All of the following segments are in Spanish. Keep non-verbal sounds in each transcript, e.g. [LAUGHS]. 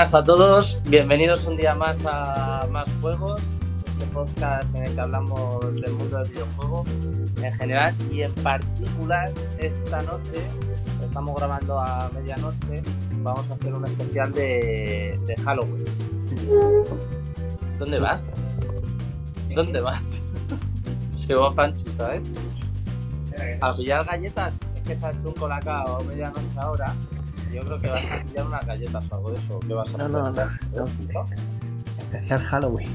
buenas a todos, bienvenidos un día más a Más Juegos, este podcast en el que hablamos del mundo del videojuego en general y en particular esta noche, estamos grabando a medianoche, vamos a hacer un especial de, de Halloween. ¿Dónde vas? ¿Dónde vas? [LAUGHS] Se va Panchi, ¿sabes? A pillar galletas, es que se ha hecho un colacao a medianoche ahora. Yo creo que vas a pillar unas galletas o algo de eso. ¿Qué vas a No, no, no. no. Especial Halloween.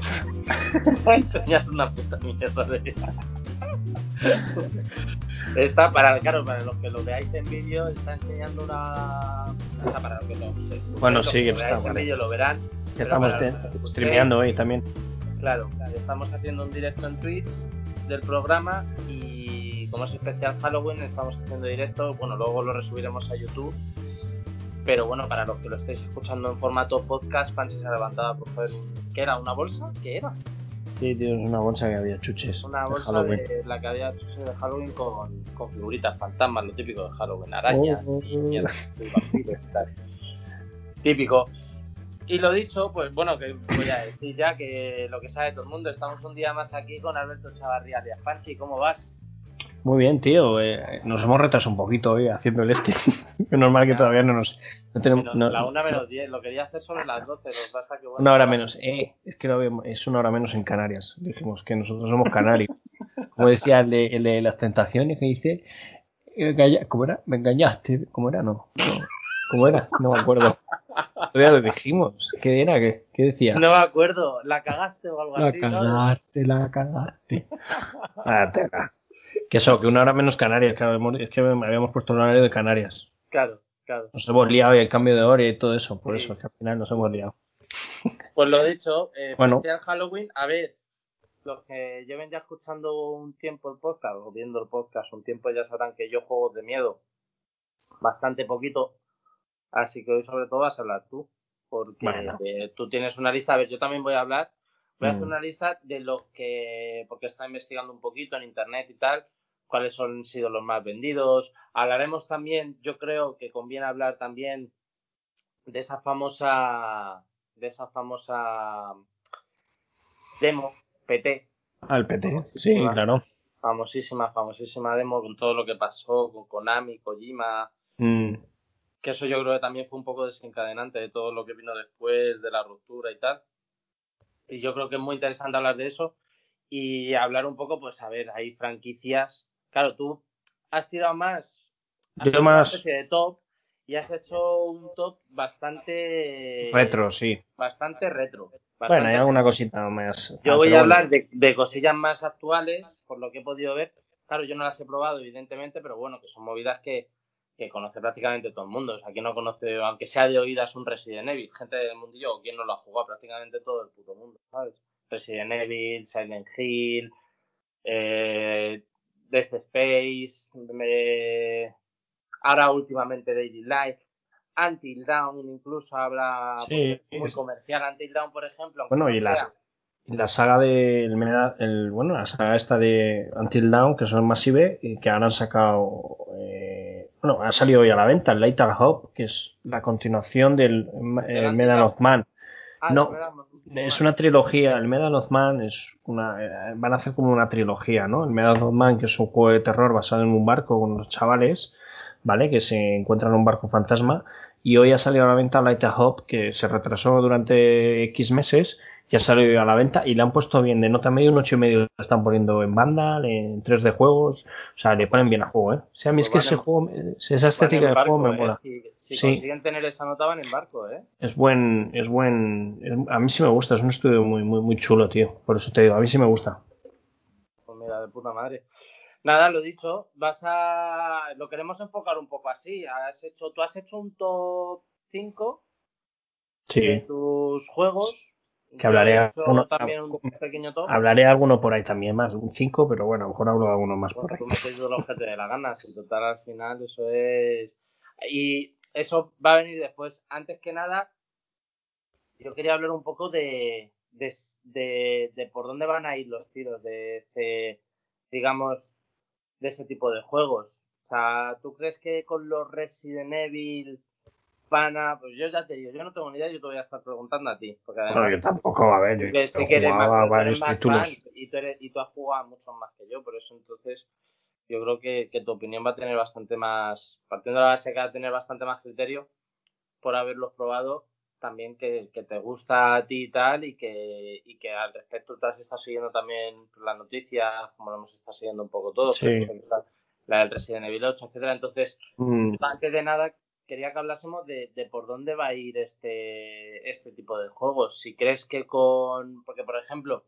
[LAUGHS] Voy a enseñar una puta mierda de [LAUGHS] Está para, claro, para los que lo veáis en vídeo, está enseñando una. O sea, para los que lo, Bueno, los sí, que está, veáis en vídeo lo verán. Que estamos los escuchéis, streameando hoy también. Claro, estamos haciendo un directo en Twitch del programa y como es especial Halloween estamos haciendo directo, bueno, luego lo resubiremos a YouTube. Pero bueno, para los que lo estéis escuchando en formato podcast, Panchi se ha levantado coger un... ¿Qué era? ¿Una bolsa? ¿Qué era? Sí, tío, es una bolsa que había chuches. Una de bolsa Halloween. de la que había hecho de Halloween con, con figuritas fantasmas, lo típico de Halloween, arañas Oh. y mierda, y. Típico. Y lo dicho, pues bueno, que voy a decir ya que lo que sabe todo el mundo, estamos un día más aquí con Alberto Chavarría alias Panchi, ¿cómo vas? Muy bien, tío. eh, nos hemos retrasado un poquito hoy haciendo el este. [LAUGHS] es normal que todavía no nos. No tenemos, no- la una menos 10, lo quería hacer sobre las 12, lo que pasa que bueno. una hora menos. Eh, es que lo vemos- es una hora menos en Canarias. Dijimos que nosotros somos canarios. [LAUGHS] Como decía el de, el de las tentaciones que dice. eh, ¿Cómo era? Me engañaste. ¿Cómo era? No. no. ¿Cómo era? No me acuerdo. Todavía lo dijimos. ¿Qué era? ¿Qué, qué decía? No me acuerdo, ¿la cagaste o algo La así? ¿no? cagaste, la cagaste. Que eso, que una hora menos Canarias, claro, es que me habíamos puesto el horario de Canarias. Claro, claro. Nos hemos liado y el cambio de hora y todo eso, por Sí. eso, que al final nos hemos liado. [LAUGHS] Pues lo dicho, eh, Bueno. Halloween, a ver, los que lleven ya escuchando un tiempo el podcast o viendo el podcast un tiempo ya sabrán que yo juego de miedo bastante poquito, así que hoy sobre todo vas a hablar tú, porque Bueno. eh, tú tienes una lista, a ver, yo también voy a hablar, voy a hacer Mm. una lista de los que, porque está investigando un poquito en internet y tal, cuáles han sido los más vendidos, hablaremos también, yo creo que conviene hablar también de esa famosa de esa famosa demo PT Al PT, sí, claro. famosísima famosísima demo con todo lo que pasó con Konami Kojima. Mm, que eso yo creo que también fue un poco desencadenante de todo lo que vino después de la ruptura y tal. Y yo creo que es muy interesante hablar de eso y hablar un poco pues a ver hay franquicias claro tú has tirado más has Yo hecho una más- especie de top y has hecho un top bastante retro, sí. bastante retro. Bueno, hay alguna cosita más. Yo Ah, voy a bueno. hablar de, de cosillas más actuales, por lo que he podido ver. Claro, yo no las he probado, evidentemente, pero bueno, que son movidas que, que conoce prácticamente todo el mundo. O sea, quien no conoce, aunque sea de oídas, un Resident Evil. Gente del mundillo, quien no lo ha jugado, prácticamente todo el puto mundo, ¿sabes? Resident Evil, Silent Hill, eh, Death Space, me- ahora últimamente Daily Life. Until Dawn incluso habla Sí, muy es- comercial Until Dawn por ejemplo Bueno, no y las, sea- la saga de. El, bueno, la saga esta de Until Dawn, que son Massive, y que ahora han sacado. eh, bueno, ha salido hoy a la venta, el Lighter Hope, que es la continuación del eh, Medal of Man. Ah, no, de Es una trilogía, el Medal of Man es una. eh, van a hacer como una trilogía, ¿no? El Medal of Man, que es un juego de terror basado en un barco con unos chavales, ¿vale? Que se encuentran en un barco fantasma. Y hoy ha salido a la venta Lighter Hope, que se retrasó durante X meses, ya salió a la venta y le han puesto bien de nota medio, un 8,5 lo están poniendo en Vandal, en 3 de juegos, o sea, le ponen bien al juego, ¿eh? O sea, a mí es que Pues van ese en- juego, esa estética de juego me ¿eh? mola. Si, si Sí. consiguen tener esa nota van en barco, ¿eh? Es buen, es buen, es- a mí sí me gusta, es un estudio muy, muy, muy chulo, tío. Por eso te digo, a mí sí me gusta. Pues mira, de puta madre. Nada, lo dicho, vas a. Lo queremos enfocar un poco así. Has hecho, tú has hecho un top 5 de Sí, tus juegos. Que hablaré Yo he hecho uno- también un pequeño top. hablaré alguno por ahí también más, un 5, pero bueno, a lo mejor hablo de alguno más por ahí. tú metes lo que te dé la gana. Si total al final eso es. Y eso va a venir después. Antes que nada, yo quería hablar un poco de, de, de, de por dónde van a ir los tiros de ese, digamos, de ese tipo de juegos. O sea, ¿tú crees que con los Resident Evil pana, pues yo ya te digo, yo no tengo ni idea, yo te voy a estar preguntando a ti. Porque además, bueno, yo tampoco, a ver, yo, yo sé que eres más, varios títulos. y, tú eres, y tú has jugado mucho más que yo, por eso entonces yo creo que, que tu opinión va a tener bastante más, partiendo de la base que va a tener bastante más criterio por haberlos probado, también que, que, te gusta a ti y tal, y que, y que al respecto te has estado siguiendo también las noticias, como lo hemos estado siguiendo un poco todos, sí. la del Resident Evil 8, etcétera. Entonces, mm. antes de nada, quería que hablásemos de, de, por dónde va a ir este, este tipo de juegos. Si crees que con. Porque, por ejemplo,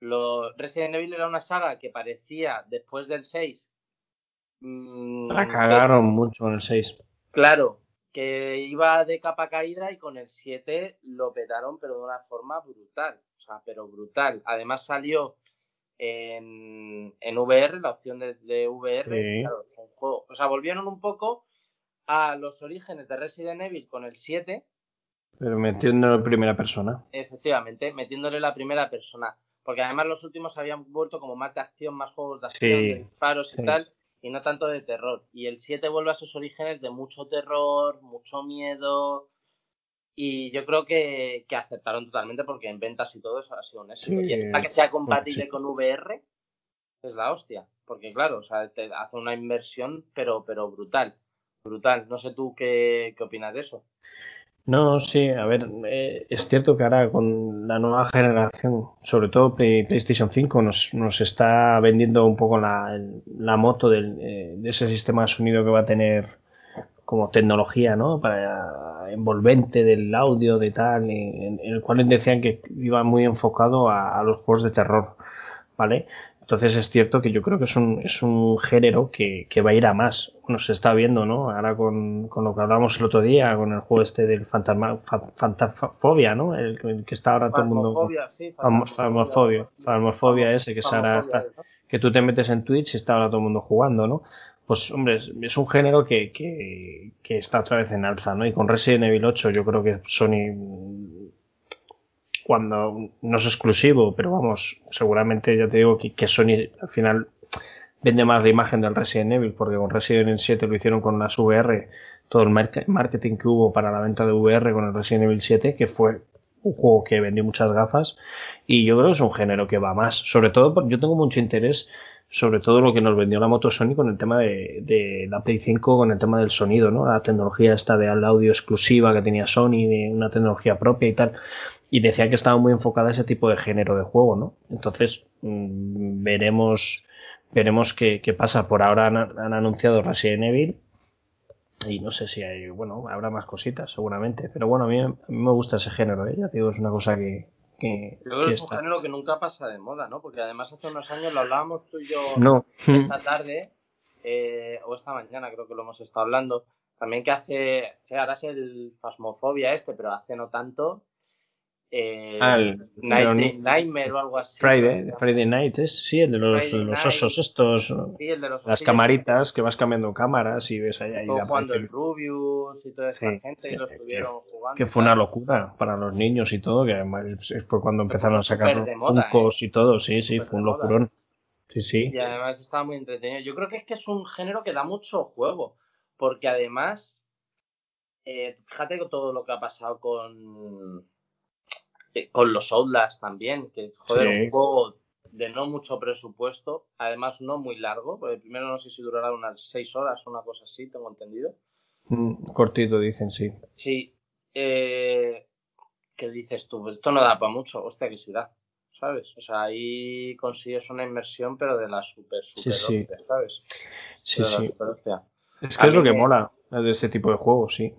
lo, Resident Evil era una saga que parecía después del 6. Mmm, la cagaron que, mucho en el 6. Claro, que iba de capa caída y con el 7 lo petaron, pero de una forma brutal. O sea, pero brutal. Además salió en, en VR, la opción de, de VR. Sí. Claro, un juego. O sea, volvieron un poco a los orígenes de Resident Evil con el 7. Pero metiéndolo en primera persona. Efectivamente, metiéndole la primera persona. Porque además los últimos habían vuelto como más de acción, más juegos de acción, sí, de disparos sí. y tal, y no tanto de terror. Y el 7 vuelve a sus orígenes de mucho terror, mucho miedo. Y yo creo que, que aceptaron totalmente porque en ventas y todo eso ha sido un éxito. Sí, y encima que sea compatible con VR es la hostia. Porque claro, o sea, te hace una inversión, pero, pero brutal. Brutal. No sé tú qué, qué opinas de eso. No, sí, a ver, eh, es cierto que ahora con la nueva generación, sobre todo Play, PlayStation 5, nos, nos, está vendiendo un poco la, la moto del, eh, de ese sistema sonido que va a tener como tecnología, ¿no? Para envolvente del audio, de tal, en, el cual decían que iba muy enfocado a los juegos de terror, ¿vale? Entonces es cierto que yo creo que es un, es un género que, que va a ir a más. Se está viendo, ¿no? Ahora con, con lo que hablábamos el otro día, con el juego este del fantasma, fantasfobia, ¿no? El, el, que está ahora todo el mundo. Sí, farmofobia. Farmofobia ese que, ahora está, que tú te metes en Twitch y está ahora todo el mundo jugando, ¿no? Pues hombre, es, es un género que, que, que, está otra vez en alza, ¿no? Y con Resident Evil 8 yo creo que Sony cuando no es exclusivo, pero vamos, seguramente ya te digo que, Sony al final vende más la imagen del Resident Evil, porque con Resident Evil 7 lo hicieron con las VR, todo el marketing que hubo para la venta de VR con el Resident Evil 7, que fue un juego que vendió muchas gafas, y yo creo que es un género que va más, sobre todo yo tengo mucho interés sobre todo lo que nos vendió la moto Sony con el tema de, de, la Play 5, con el tema del sonido, ¿no? La tecnología esta de audio exclusiva que tenía Sony, de una tecnología propia y tal. Y decía que estaba muy enfocada a ese tipo de género de juego, ¿no? Entonces, mmm, veremos, veremos qué, qué, pasa. Por ahora han, han, anunciado Resident Evil. Y no sé si hay, bueno, habrá más cositas, seguramente. Pero bueno, a mí, a mí me gusta ese género, ¿eh? Ya te digo, es una cosa que, que, yo creo que es un género que nunca pasa de moda, ¿no? Porque además hace unos años lo hablábamos tú y yo no. [LAUGHS] esta tarde, eh, o esta mañana creo que lo hemos estado hablando, también que hace, o sea, ahora es el Fasmofobia este, pero hace no tanto, eh, Night, Nightmare o algo así. Friday. Friday Night, es, sí, el de los, Friday los Night. osos estos, Sí, el de los las camaritas que vas cambiando cámaras y ves ahí, ahí jugando el Rubius y toda esa Sí, gente y que- lo estuvieron jugando. que fue una locura para los niños y todo, que además fue cuando empezaron a sacar de moda, Funkos y todo, sí, sí, fue un moda. locurón. Sí, sí. Y además estaba muy entretenido. Yo creo que es que es un género que da mucho juego, porque además, eh, fíjate con todo lo que ha pasado con, eh, con los Outlast también, que joder, Sí. un juego de no mucho presupuesto, además no muy largo, porque primero no sé si durará unas seis horas o una cosa así, tengo entendido. Mm, Cortito dicen, sí. Sí, eh, ¿qué dices tú? Pues esto no da para mucho, hostia, que sí da, ¿sabes? O sea, ahí consigues una inversión, pero de la super, super Sí, ¿sabes? Sí, sí. Es A que es lo que me- mola de este tipo de juegos, sí.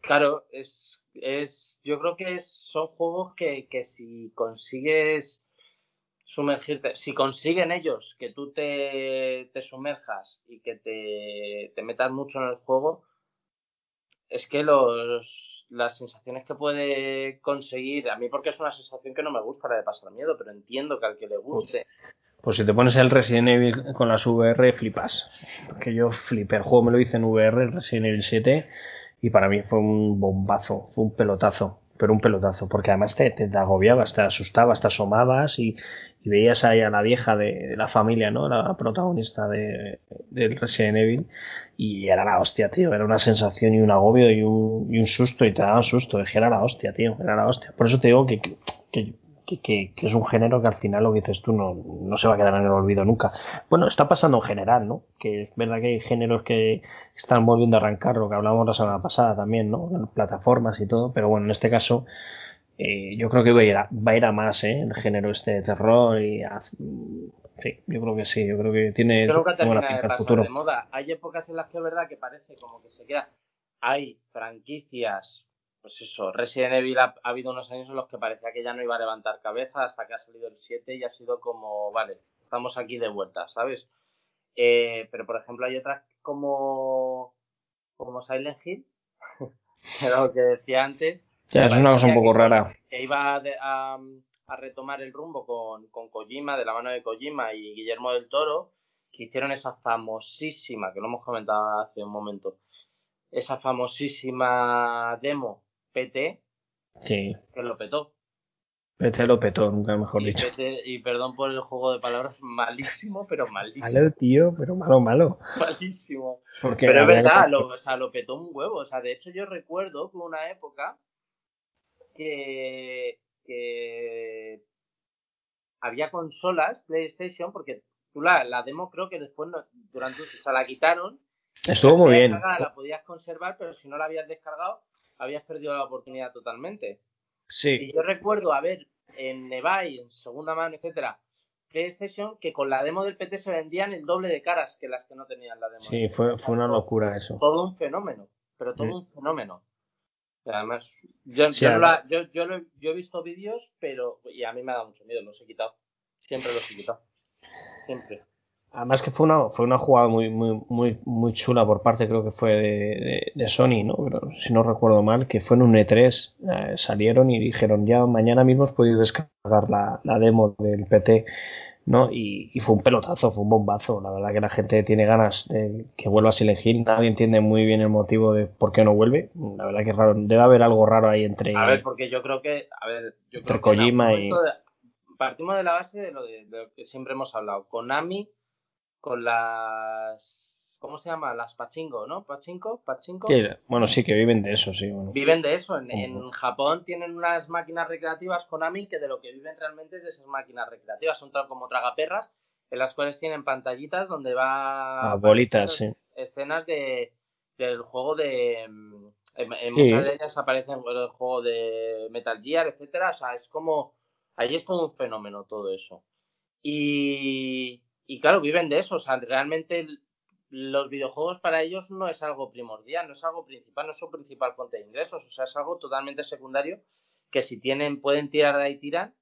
Claro, es, es, yo creo que es, son juegos que, que si consigues sumergirte, si consiguen ellos que tú te, te sumerjas y que te, te metas mucho en el juego, es que los, las sensaciones que puede conseguir, a mí porque es una sensación que no me gusta la de pasar miedo, pero entiendo que al que le guste, Pues si te pones el Resident Evil con las VR, flipas. Porque yo flipé. El juego me lo hice en VR, el Resident Evil 7, y para mí fue un bombazo, fue un pelotazo. pero un pelotazo, porque además te, te agobiabas, te asustabas, te asomabas y, veías ahí a la vieja de, la familia, ¿no? La protagonista de, del Resident Evil y era la hostia, tío, era una sensación y un agobio y un, y un susto y te daba susto, es era la hostia, tío, era la hostia. Por eso te digo que, que que, es un género que al final lo que dices tú no, no, se va a quedar en el olvido nunca. Bueno, está pasando en general, ¿no? Que es verdad que hay géneros que están volviendo a arrancar, lo que hablábamos la semana pasada también, ¿no? En plataformas y todo, pero bueno, en este caso eh, yo creo que va a ir a, va a, ir a más, ¿eh? El género este de terror y... Sí, yo creo que sí, yo creo que tiene creo que buena pinta el futuro. De moda. Hay épocas en las que es verdad que parece como que se queda... Hay franquicias pues eso, Resident Evil ha, habido unos años en los que parecía que ya no iba a levantar cabeza hasta que ha salido el 7 y ha sido como, vale, estamos aquí de vuelta, ¿sabes? Eh, pero por ejemplo hay otras como, como Silent Hill, [LAUGHS] que era lo que decía antes. Ya, es una cosa un poco rara. Que iba a, a, retomar el rumbo con, con Kojima, de la mano de Kojima y Guillermo del Toro, que hicieron esa famosísima, que lo hemos comentado hace un momento, esa famosísima demo PT, sí. que lo petó. PT lo petó, nunca mejor dicho. y perdón por el juego de palabras, malísimo, pero malísimo. Malo, tío, pero malo, malo. [LAUGHS] Malísimo. pero es verdad, lo, o sea, lo petó un huevo. O sea, de hecho yo recuerdo que una época que, que había consolas PlayStation, porque tú la, la demo creo que después durante o sea, la quitaron. Estuvo muy bien. La podías conservar, pero si no la habías descargado, habías perdido la oportunidad totalmente. Sí. Y yo recuerdo a ver en Nevai, en segunda mano, etcétera, PlayStation que con la demo del PT se vendían el doble de caras que las que no tenían la demo. Sí, fue, fue una locura eso. Todo un fenómeno, pero todo mm. un fenómeno. además, yo, yo, yo, he visto vídeos, pero. Y a mí me ha dado mucho miedo, los he quitado. Siempre los he quitado. Siempre. Además que fue una, fue una jugada muy, muy, muy, muy chula por parte, creo que fue de, de, Sony, ¿no? Pero si no recuerdo mal, que fue en un E3, eh, salieron y dijeron ya mañana mismo os podéis descargar la, la demo del PT, ¿no? Y, y, fue un pelotazo, fue un bombazo. La verdad que la gente tiene ganas de que vuelva a Hill. Nadie entiende muy bien el motivo de por qué no vuelve. La verdad que es raro. Debe haber algo raro ahí entre. A ver, porque yo creo que. A ver, yo entre Kojima y. partimos de la base de lo, de lo que siempre hemos hablado. Konami con las ¿cómo se llama? Las pachinko, ¿no? Pachinko, pachinko. Sí, bueno, sí que viven de eso, sí. Viven de eso. En, Japón tienen unas máquinas recreativas Konami que de lo que viven realmente es de esas máquinas recreativas. Son como tragaperras en las cuales tienen pantallitas donde va... Ah, bolitas, sí. Escenas de, del juego de... En, muchas de ellas aparecen el juego de Metal Gear, etcétera. O sea, es como... Ahí es todo un fenómeno todo eso. Y, y claro, viven de eso. O sea, realmente los videojuegos para ellos no es algo primordial, no es algo principal, no es su principal fuente de ingresos. O sea, es algo totalmente secundario que si tienen, pueden tirar de ahí, tiran.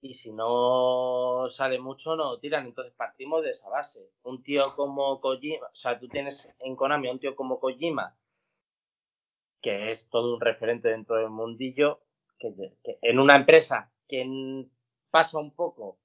Y si no sale mucho, no tiran. Entonces partimos de esa base. Un tío como Kojima, o sea, tú tienes en Konami un tío como Kojima, que es todo un referente dentro del mundillo, que en una empresa que pasa un poco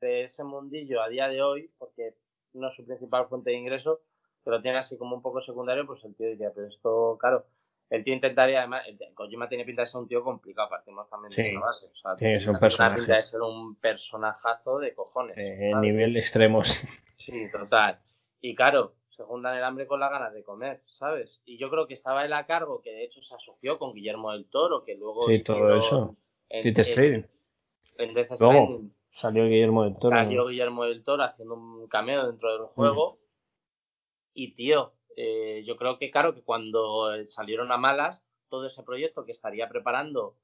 de ese mundillo a día de hoy, porque no es su principal fuente de ingreso, pero tiene así como un poco secundario, pues el tío diría, pero esto, claro, el tío intentaría, además, el, Kojima tiene pinta de ser un tío complicado, partimos también de esa base. O sea, es un personaje. pinta de ser un personajazo de cojones. Eh, nivel extremos. Sí, total. Y claro, se juntan el hambre con las ganas de comer, ¿sabes? Y yo creo que estaba él a cargo, que de hecho se asoció con Guillermo del Toro, que luego. Sí, todo eso. En, en, en Death Salió Guillermo del Toro. Salió Guillermo del Toro haciendo un cameo dentro del juego. Y tío, eh, yo creo que claro que cuando salieron a malas, todo ese proyecto que estaría preparando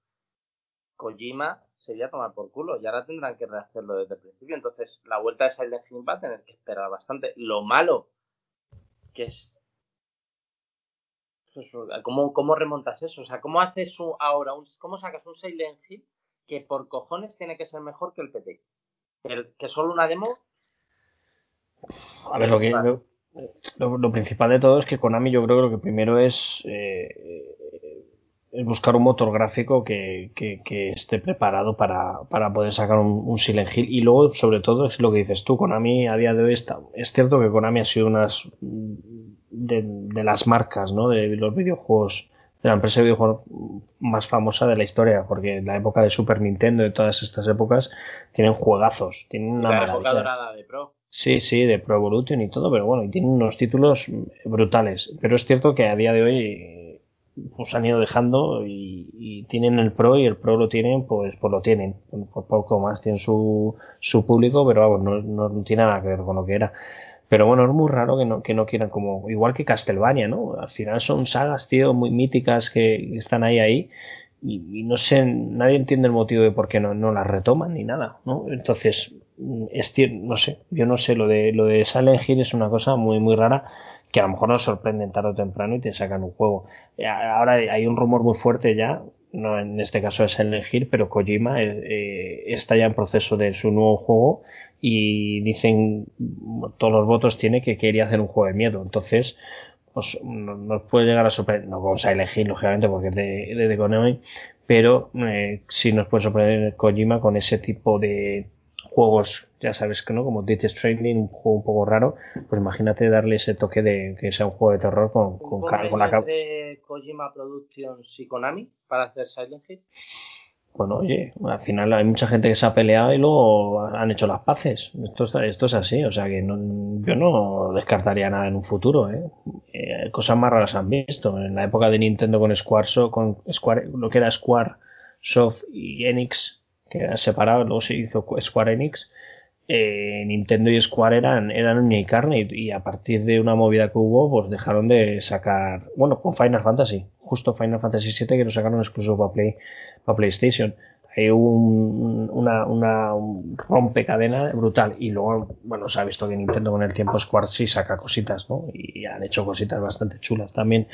Kojima sería tomar por culo. Y ahora tendrán que rehacerlo desde el principio. Entonces, la vuelta de Silent Hill va a tener que esperar bastante. Lo malo que es. Pues, ¿Cómo, ¿Cómo remontas eso? O sea, ¿cómo haces ahora un, cómo sacas un Silent Hill que por cojones tiene que ser mejor que el PT. El, que solo una demo. A ver, lo que. Lo, principal de todo es que Konami, yo creo que lo que primero es. Eh, es buscar un motor gráfico que, esté preparado para, poder sacar un, Silent Hill. Y luego, sobre todo, es lo que dices tú, Konami a día de hoy está. Es cierto que Konami ha sido unas de, de las marcas ¿no? de los videojuegos de la empresa de videojuegos más famosa de la historia, porque en la época de Super Nintendo y todas estas épocas tienen juegazos, tienen una la época dorada de Pro. Sí, sí, de Pro Evolution y todo, pero bueno, y tienen unos títulos brutales. Pero es cierto que a día de hoy pues han ido dejando y, tienen el Pro y el Pro lo tienen, pues, pues lo tienen. Por poco más tienen su, su público, pero vamos, no, no tiene nada que ver con lo que era. Pero bueno, es muy raro que no, que no quieran como, igual que Castlevania, ¿no? Al final son sagas, tío, muy míticas que están ahí, ahí. Y, no sé, nadie entiende el motivo de por qué no, no las retoman ni nada, ¿no? Entonces, es no sé, yo no sé, lo de, lo de Silent Hill es una cosa muy, muy rara que a lo mejor nos sorprenden tarde o temprano y te sacan un juego. Eh, ahora hay un rumor muy fuerte ya, no en este caso es Silent Hill, pero Kojima eh, eh, está ya en proceso de su nuevo juego y dicen todos los votos tiene que quería hacer un juego de miedo. Entonces, pues nos puede llegar a sorprender, no vamos a elegir lógicamente porque es de, de, Konami, pero eh, sí nos puede sorprender Kojima con ese tipo de juegos, ya sabes que no, como Death Stranding, un juego un poco raro, pues imagínate darle ese toque de que sea un juego de terror con, con, con la Kojima Productions y Konami para hacer Silent Hill? Bueno, oye, al final hay mucha gente que se ha peleado y luego han hecho las paces. Esto, esto es así, o sea que yo no descartaría nada en un futuro. ¿eh? ¿eh? cosas más raras han visto. En la época de Nintendo con Square, con Square lo que era Square Soft y Enix, que era separado, luego se hizo Square Enix. Eh, Nintendo y Square eran, eran uña y carne y, a partir de una movida que hubo, pues dejaron de sacar, bueno, con Final Fantasy, justo Final Fantasy VII que lo sacaron exclusivo para Play para PlayStation. Hay un, una, una un rompecadena brutal. Y luego, bueno, se ha visto que Nintendo con el tiempo Square sí saca cositas, ¿no? Y han hecho cositas bastante chulas también.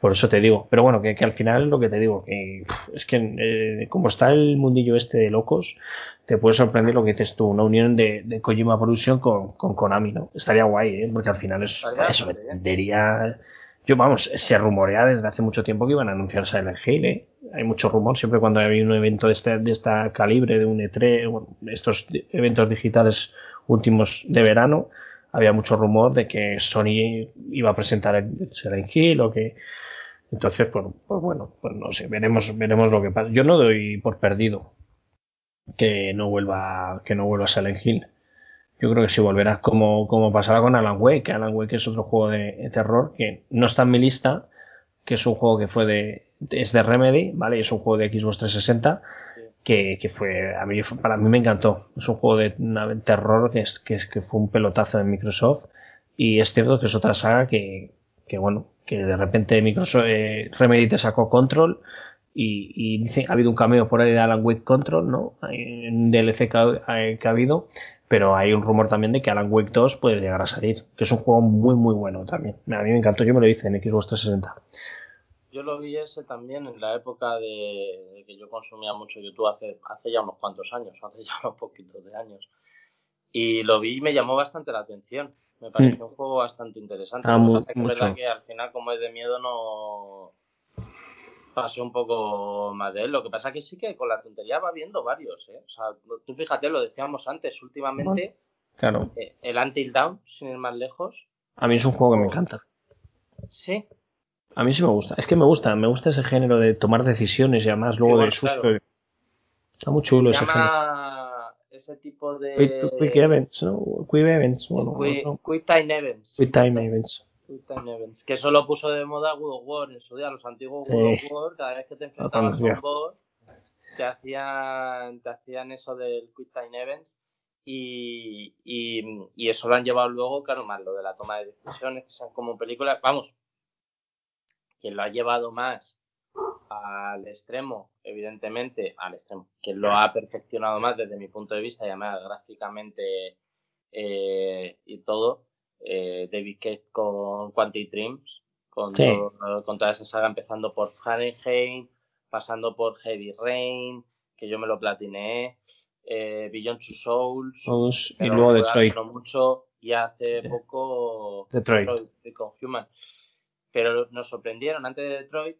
Por eso te digo. Pero bueno, que, al final lo que te digo, que es que eh, como está el mundillo este de locos, te puede sorprender lo que dices tú, una unión de, de Kojima Production con, con Konami, ¿no? Estaría guay, ¿eh? Porque al final es, eso vendería yo, vamos, se rumorea desde hace mucho tiempo que iban a anunciar Silent Hill, ¿eh? Hay mucho rumor, siempre cuando hay un evento de este, de esta calibre, de un E3, bueno, estos eventos digitales últimos de verano, había mucho rumor de que Sony iba a presentar el Silent Hill o que... Entonces, pues, pues bueno, pues no sé, veremos, veremos lo que pasa. Yo no doy por perdido que no vuelva, que no vuelva Silent Hill. Yo creo que si volverás como, como pasará con Alan Wake, que Alan Wake es otro juego de, terror que no está en mi lista, que es un juego que fue de, es de Remedy, ¿vale? Es un juego de Xbox 360 que, que fue, a mí, para mí me encantó. Es un juego de, terror que, es, que, es, que fue un pelotazo de Microsoft y es cierto que es otra saga que, que bueno, que de repente Microsoft, eh, Remedy te sacó Control y, y dice, ha habido un cameo por ahí de Alan Wake Control, ¿no? En DLC que ha, que ha habido pero hay un rumor también de que Alan Wake 2 puede llegar a salir, que es un juego muy muy bueno también. A mí me encantó, yo me lo hice en Xbox 360. Yo lo vi ese también en la época de, que yo consumía mucho YouTube hace, hace ya unos cuantos años, [LAUGHS] hace ya unos poquitos de años. Y lo vi y me llamó bastante la atención. Me pareció mm. un juego bastante interesante. Ah, es verdad que al final, como es de miedo, no, pasé un poco más de él. Lo que pasa que sí que con la tontería va viendo varios, ¿eh? O sea, tú fíjate, lo decíamos antes, últimamente, claro. Eh, el Until Down, sin ir más lejos. A mí es un juego que me encanta. Sí. A mí sí me gusta. Es que me gusta, me gusta ese género de tomar decisiones y además luego de susto. Está muy chulo ese género. Ese tipo de. Quick, Events, ¿no? Quick Events. quick, Time Events. Quick Time Events. Que eso lo puso de moda World of War en su día, los antiguos World of War, cada vez que te enfrentabas con boss, te hacían, te hacían eso del Quick Time Events y, y, eso lo han llevado luego, claro, más lo de la toma de decisiones, que sean como películas, vamos, quien lo ha llevado más al extremo, evidentemente, al extremo, quien lo ha perfeccionado más desde mi punto de vista, y además gráficamente eh, y todo, eh, David Cage con Quantic Dreams, con, con, toda esa saga, empezando por Fahrenheit, pasando por Heavy Rain, que yo me lo platineé, eh, Beyond Two Souls, y luego Detroit. mucho, y hace poco Detroit. con Human. Pero nos sorprendieron antes de Detroit,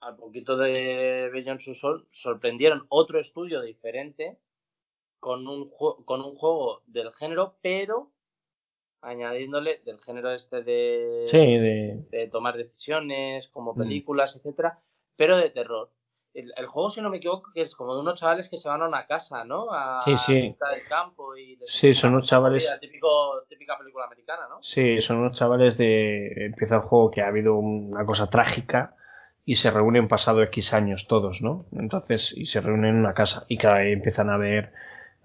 al poquito de Beyond Souls, sorprendieron otro estudio diferente con un, con un juego del género, pero añadiéndole del género este de, Sí, de... de tomar decisiones, como Mm. películas, etcétera, pero de terror. El, el juego, si no me equivoco, que es como de unos chavales que se van a una casa, ¿no? A Sí, sí. mitad del campo y les Sí, son unos chavales- típico, típica película americana, ¿no? Sí, son unos chavales de... Empieza el juego que ha habido una cosa trágica y se reúnen pasado X años todos, ¿no? Entonces, y se reúnen en una casa y cada vez empiezan a ver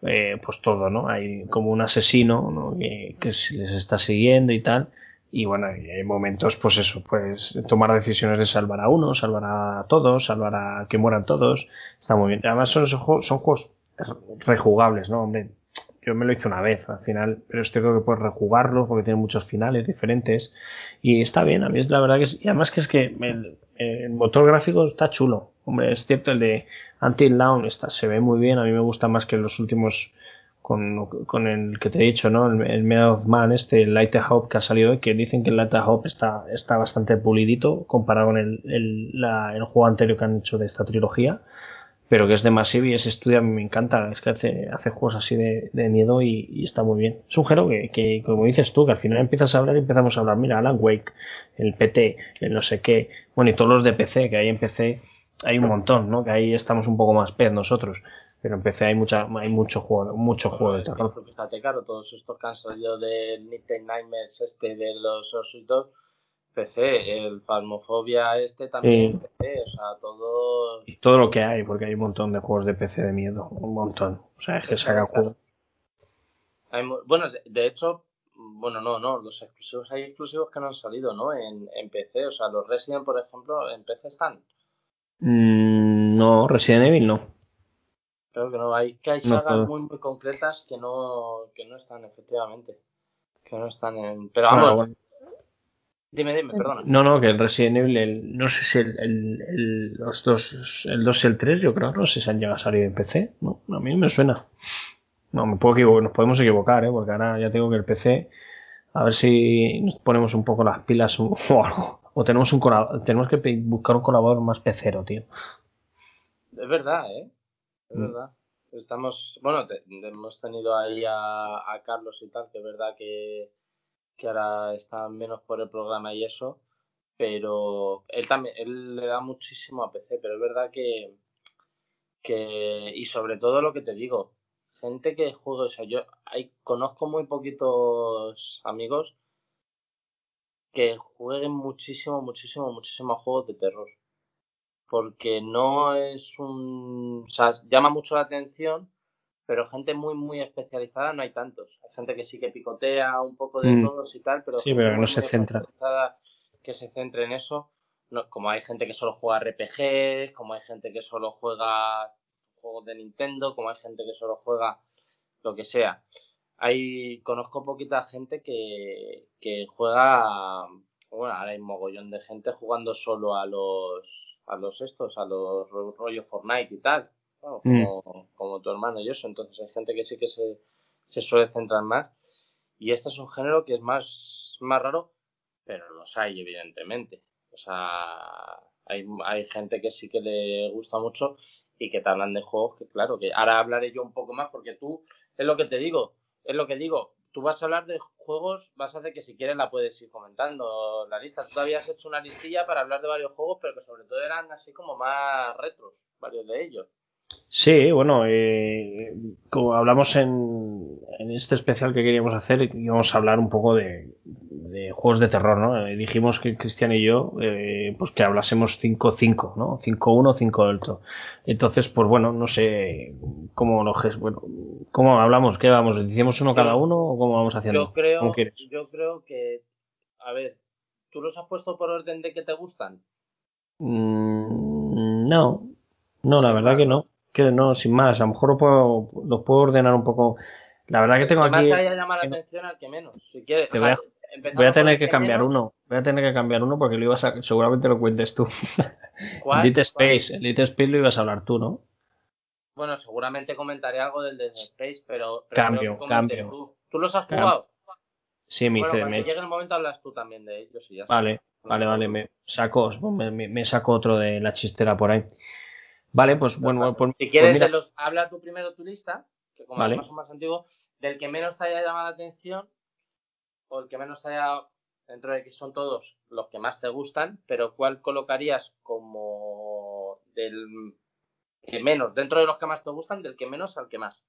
eh, pues todo, ¿no? Hay como un asesino, ¿no? Que, les está siguiendo y tal. Y bueno, hay momentos, pues eso, pues tomar decisiones de salvar a uno, salvar a todos, salvar a que mueran todos. Está muy bien. Además son, son juegos rejugables, ¿no? Hombre, yo me lo hice una vez al final, pero este creo que puedes rejugarlo porque tiene muchos finales diferentes y está bien, a mí es la verdad que es, y además que es que el, el motor gráfico está chulo, hombre, es cierto el de Until Dawn está, se ve muy bien, a mí me gusta más que los últimos con, con el que te he dicho, ¿no? El, el of Man, este, Light Hope que ha salido que dicen que el Light Hope está, está bastante pulidito comparado con el, el, la, el juego anterior que han hecho de esta trilogía pero que es de Massive y ese estudio a mí me encanta, es que hace, hace juegos así de, de miedo y, y, está muy bien. Es un que, que, como dices tú, que al final empiezas a hablar y empezamos a hablar, mira, Alan Wake, el PT, el no sé qué, bueno, y todos los de PC, que ahí en PC hay un montón, ¿no? Que ahí estamos un poco más pez nosotros, pero en PC hay mucha, hay mucho juego, mucho juego de terror. Fíjate, claro, todos estos que han salido del Nintendo Nightmares este de los Osuitos, PC, el Palmofobia este también Sí. PC, o sea, todo... Y todo lo que hay, porque hay un montón de juegos de PC de miedo, un montón. O sea, es que claro. juegos. Bueno, de- de hecho, bueno, no, no, los exclusivos hay exclusivos que no han salido, ¿no? En, en PC, o sea, los Resident, por ejemplo, en PC están. Mm, no, Resident Evil no. Creo que no, hay que hay No sagas muy, muy concretas que no, que no están, efectivamente. Que no están en... Pero vamos, bueno. dime, dime, perdona. No, no, que el Resident Evil, el- no sé si el, el- el- los dos, el 2 y el 3, yo creo, no sé si han llegado a salir en PC. No, a mí no me suena. No, me puedo equivocar, nos podemos equivocar, ¿eh? porque ahora ya tengo que el PC, a ver si nos ponemos un poco las pilas o, [LAUGHS] algo. O tenemos un tenemos que buscar un colaborador más pecero, tío. Es verdad, ¿eh? Es Mm. verdad. Estamos, bueno, te- hemos tenido ahí a, a Carlos y tal, que es verdad que, que ahora está menos por el programa y eso, pero él también, él le da muchísimo a PC, pero es verdad que, que y sobre todo lo que te digo, gente que juega, o sea, yo hay, conozco muy poquitos amigos que jueguen muchísimo, muchísimo, muchísimo a juegos de terror porque no es un... O sea, llama mucho la atención, pero gente muy, muy especializada no hay tantos. Hay gente que sí que picotea un poco de Mm. todos y tal, pero Sí, pero no se centra. que se centre en eso. No, como hay gente que solo juega RPG, como hay gente que solo juega juegos de Nintendo, como hay gente que solo juega lo que sea. Hay, conozco poquita gente que, que juega, bueno, ahora hay mogollón de gente jugando solo a los, a los estos, a los ro- rollo Fortnite y tal, ¿no? como, como tu hermano y eso. Entonces hay gente que sí que se, se suele centrar más. Y este es un género que es más, más raro, pero los hay, evidentemente. O sea, hay, hay gente que sí que le gusta mucho y que te hablan de juegos que, claro, que ahora hablaré yo un poco más porque tú, es lo que te digo, es lo que digo. Tú vas a hablar de juegos, vas a hacer que si quieres la puedes ir comentando la lista. Tú habías hecho una listilla para hablar de varios juegos, pero que sobre todo eran así como más retros, varios de ellos. Sí, bueno, eh, como hablamos en, en este especial que queríamos hacer, íbamos a hablar un poco de, de juegos de terror, ¿no? Eh, dijimos que Cristian y yo, eh, pues que hablásemos 5-5, ¿no? 5-1, 5 otro. Entonces, pues bueno, no sé cómo lo ges- bueno, ¿cómo hablamos? ¿Qué vamos? ¿Decimos uno cada uno o cómo vamos haciendo? Yo creo, yo creo que, a ver, ¿tú los has puesto por orden de que te gustan? Mm, no, no, la verdad que ¿no? Que no, sin más, a lo mejor lo puedo, lo puedo ordenar un poco. La verdad que tengo más aquí, te haya llamado la tengo- atención al que menos. Si quieres, Te o voy a- voy tener que cambiar menos, uno, voy a tener que cambiar uno porque lo ibas a, seguramente lo cuentes tú. [LAUGHS] ¿cuál? Elite ¿Cuál? Space, Elite Space lo ibas a hablar tú, ¿no? Bueno, seguramente comentaré algo del Dead Space, pero, pero Cambio, cambio. tú. ¿Tú los has Cambio. jugado? Sí, me Bueno, hice, cuando me- llegue el momento hablas tú también de ellos y ya está. vale, vale, vale, me saco, me saco otro de la chistera por ahí. Vale, pues bueno, bueno, pues, si pues quieres, de los, habla tú primero tu lista, que como Vale. más antiguos, del que menos te haya llamado la atención, o el que menos te haya, dentro de que son todos los que más te gustan, pero cuál colocarías como del que menos, dentro de los que más te gustan, del que menos al que más?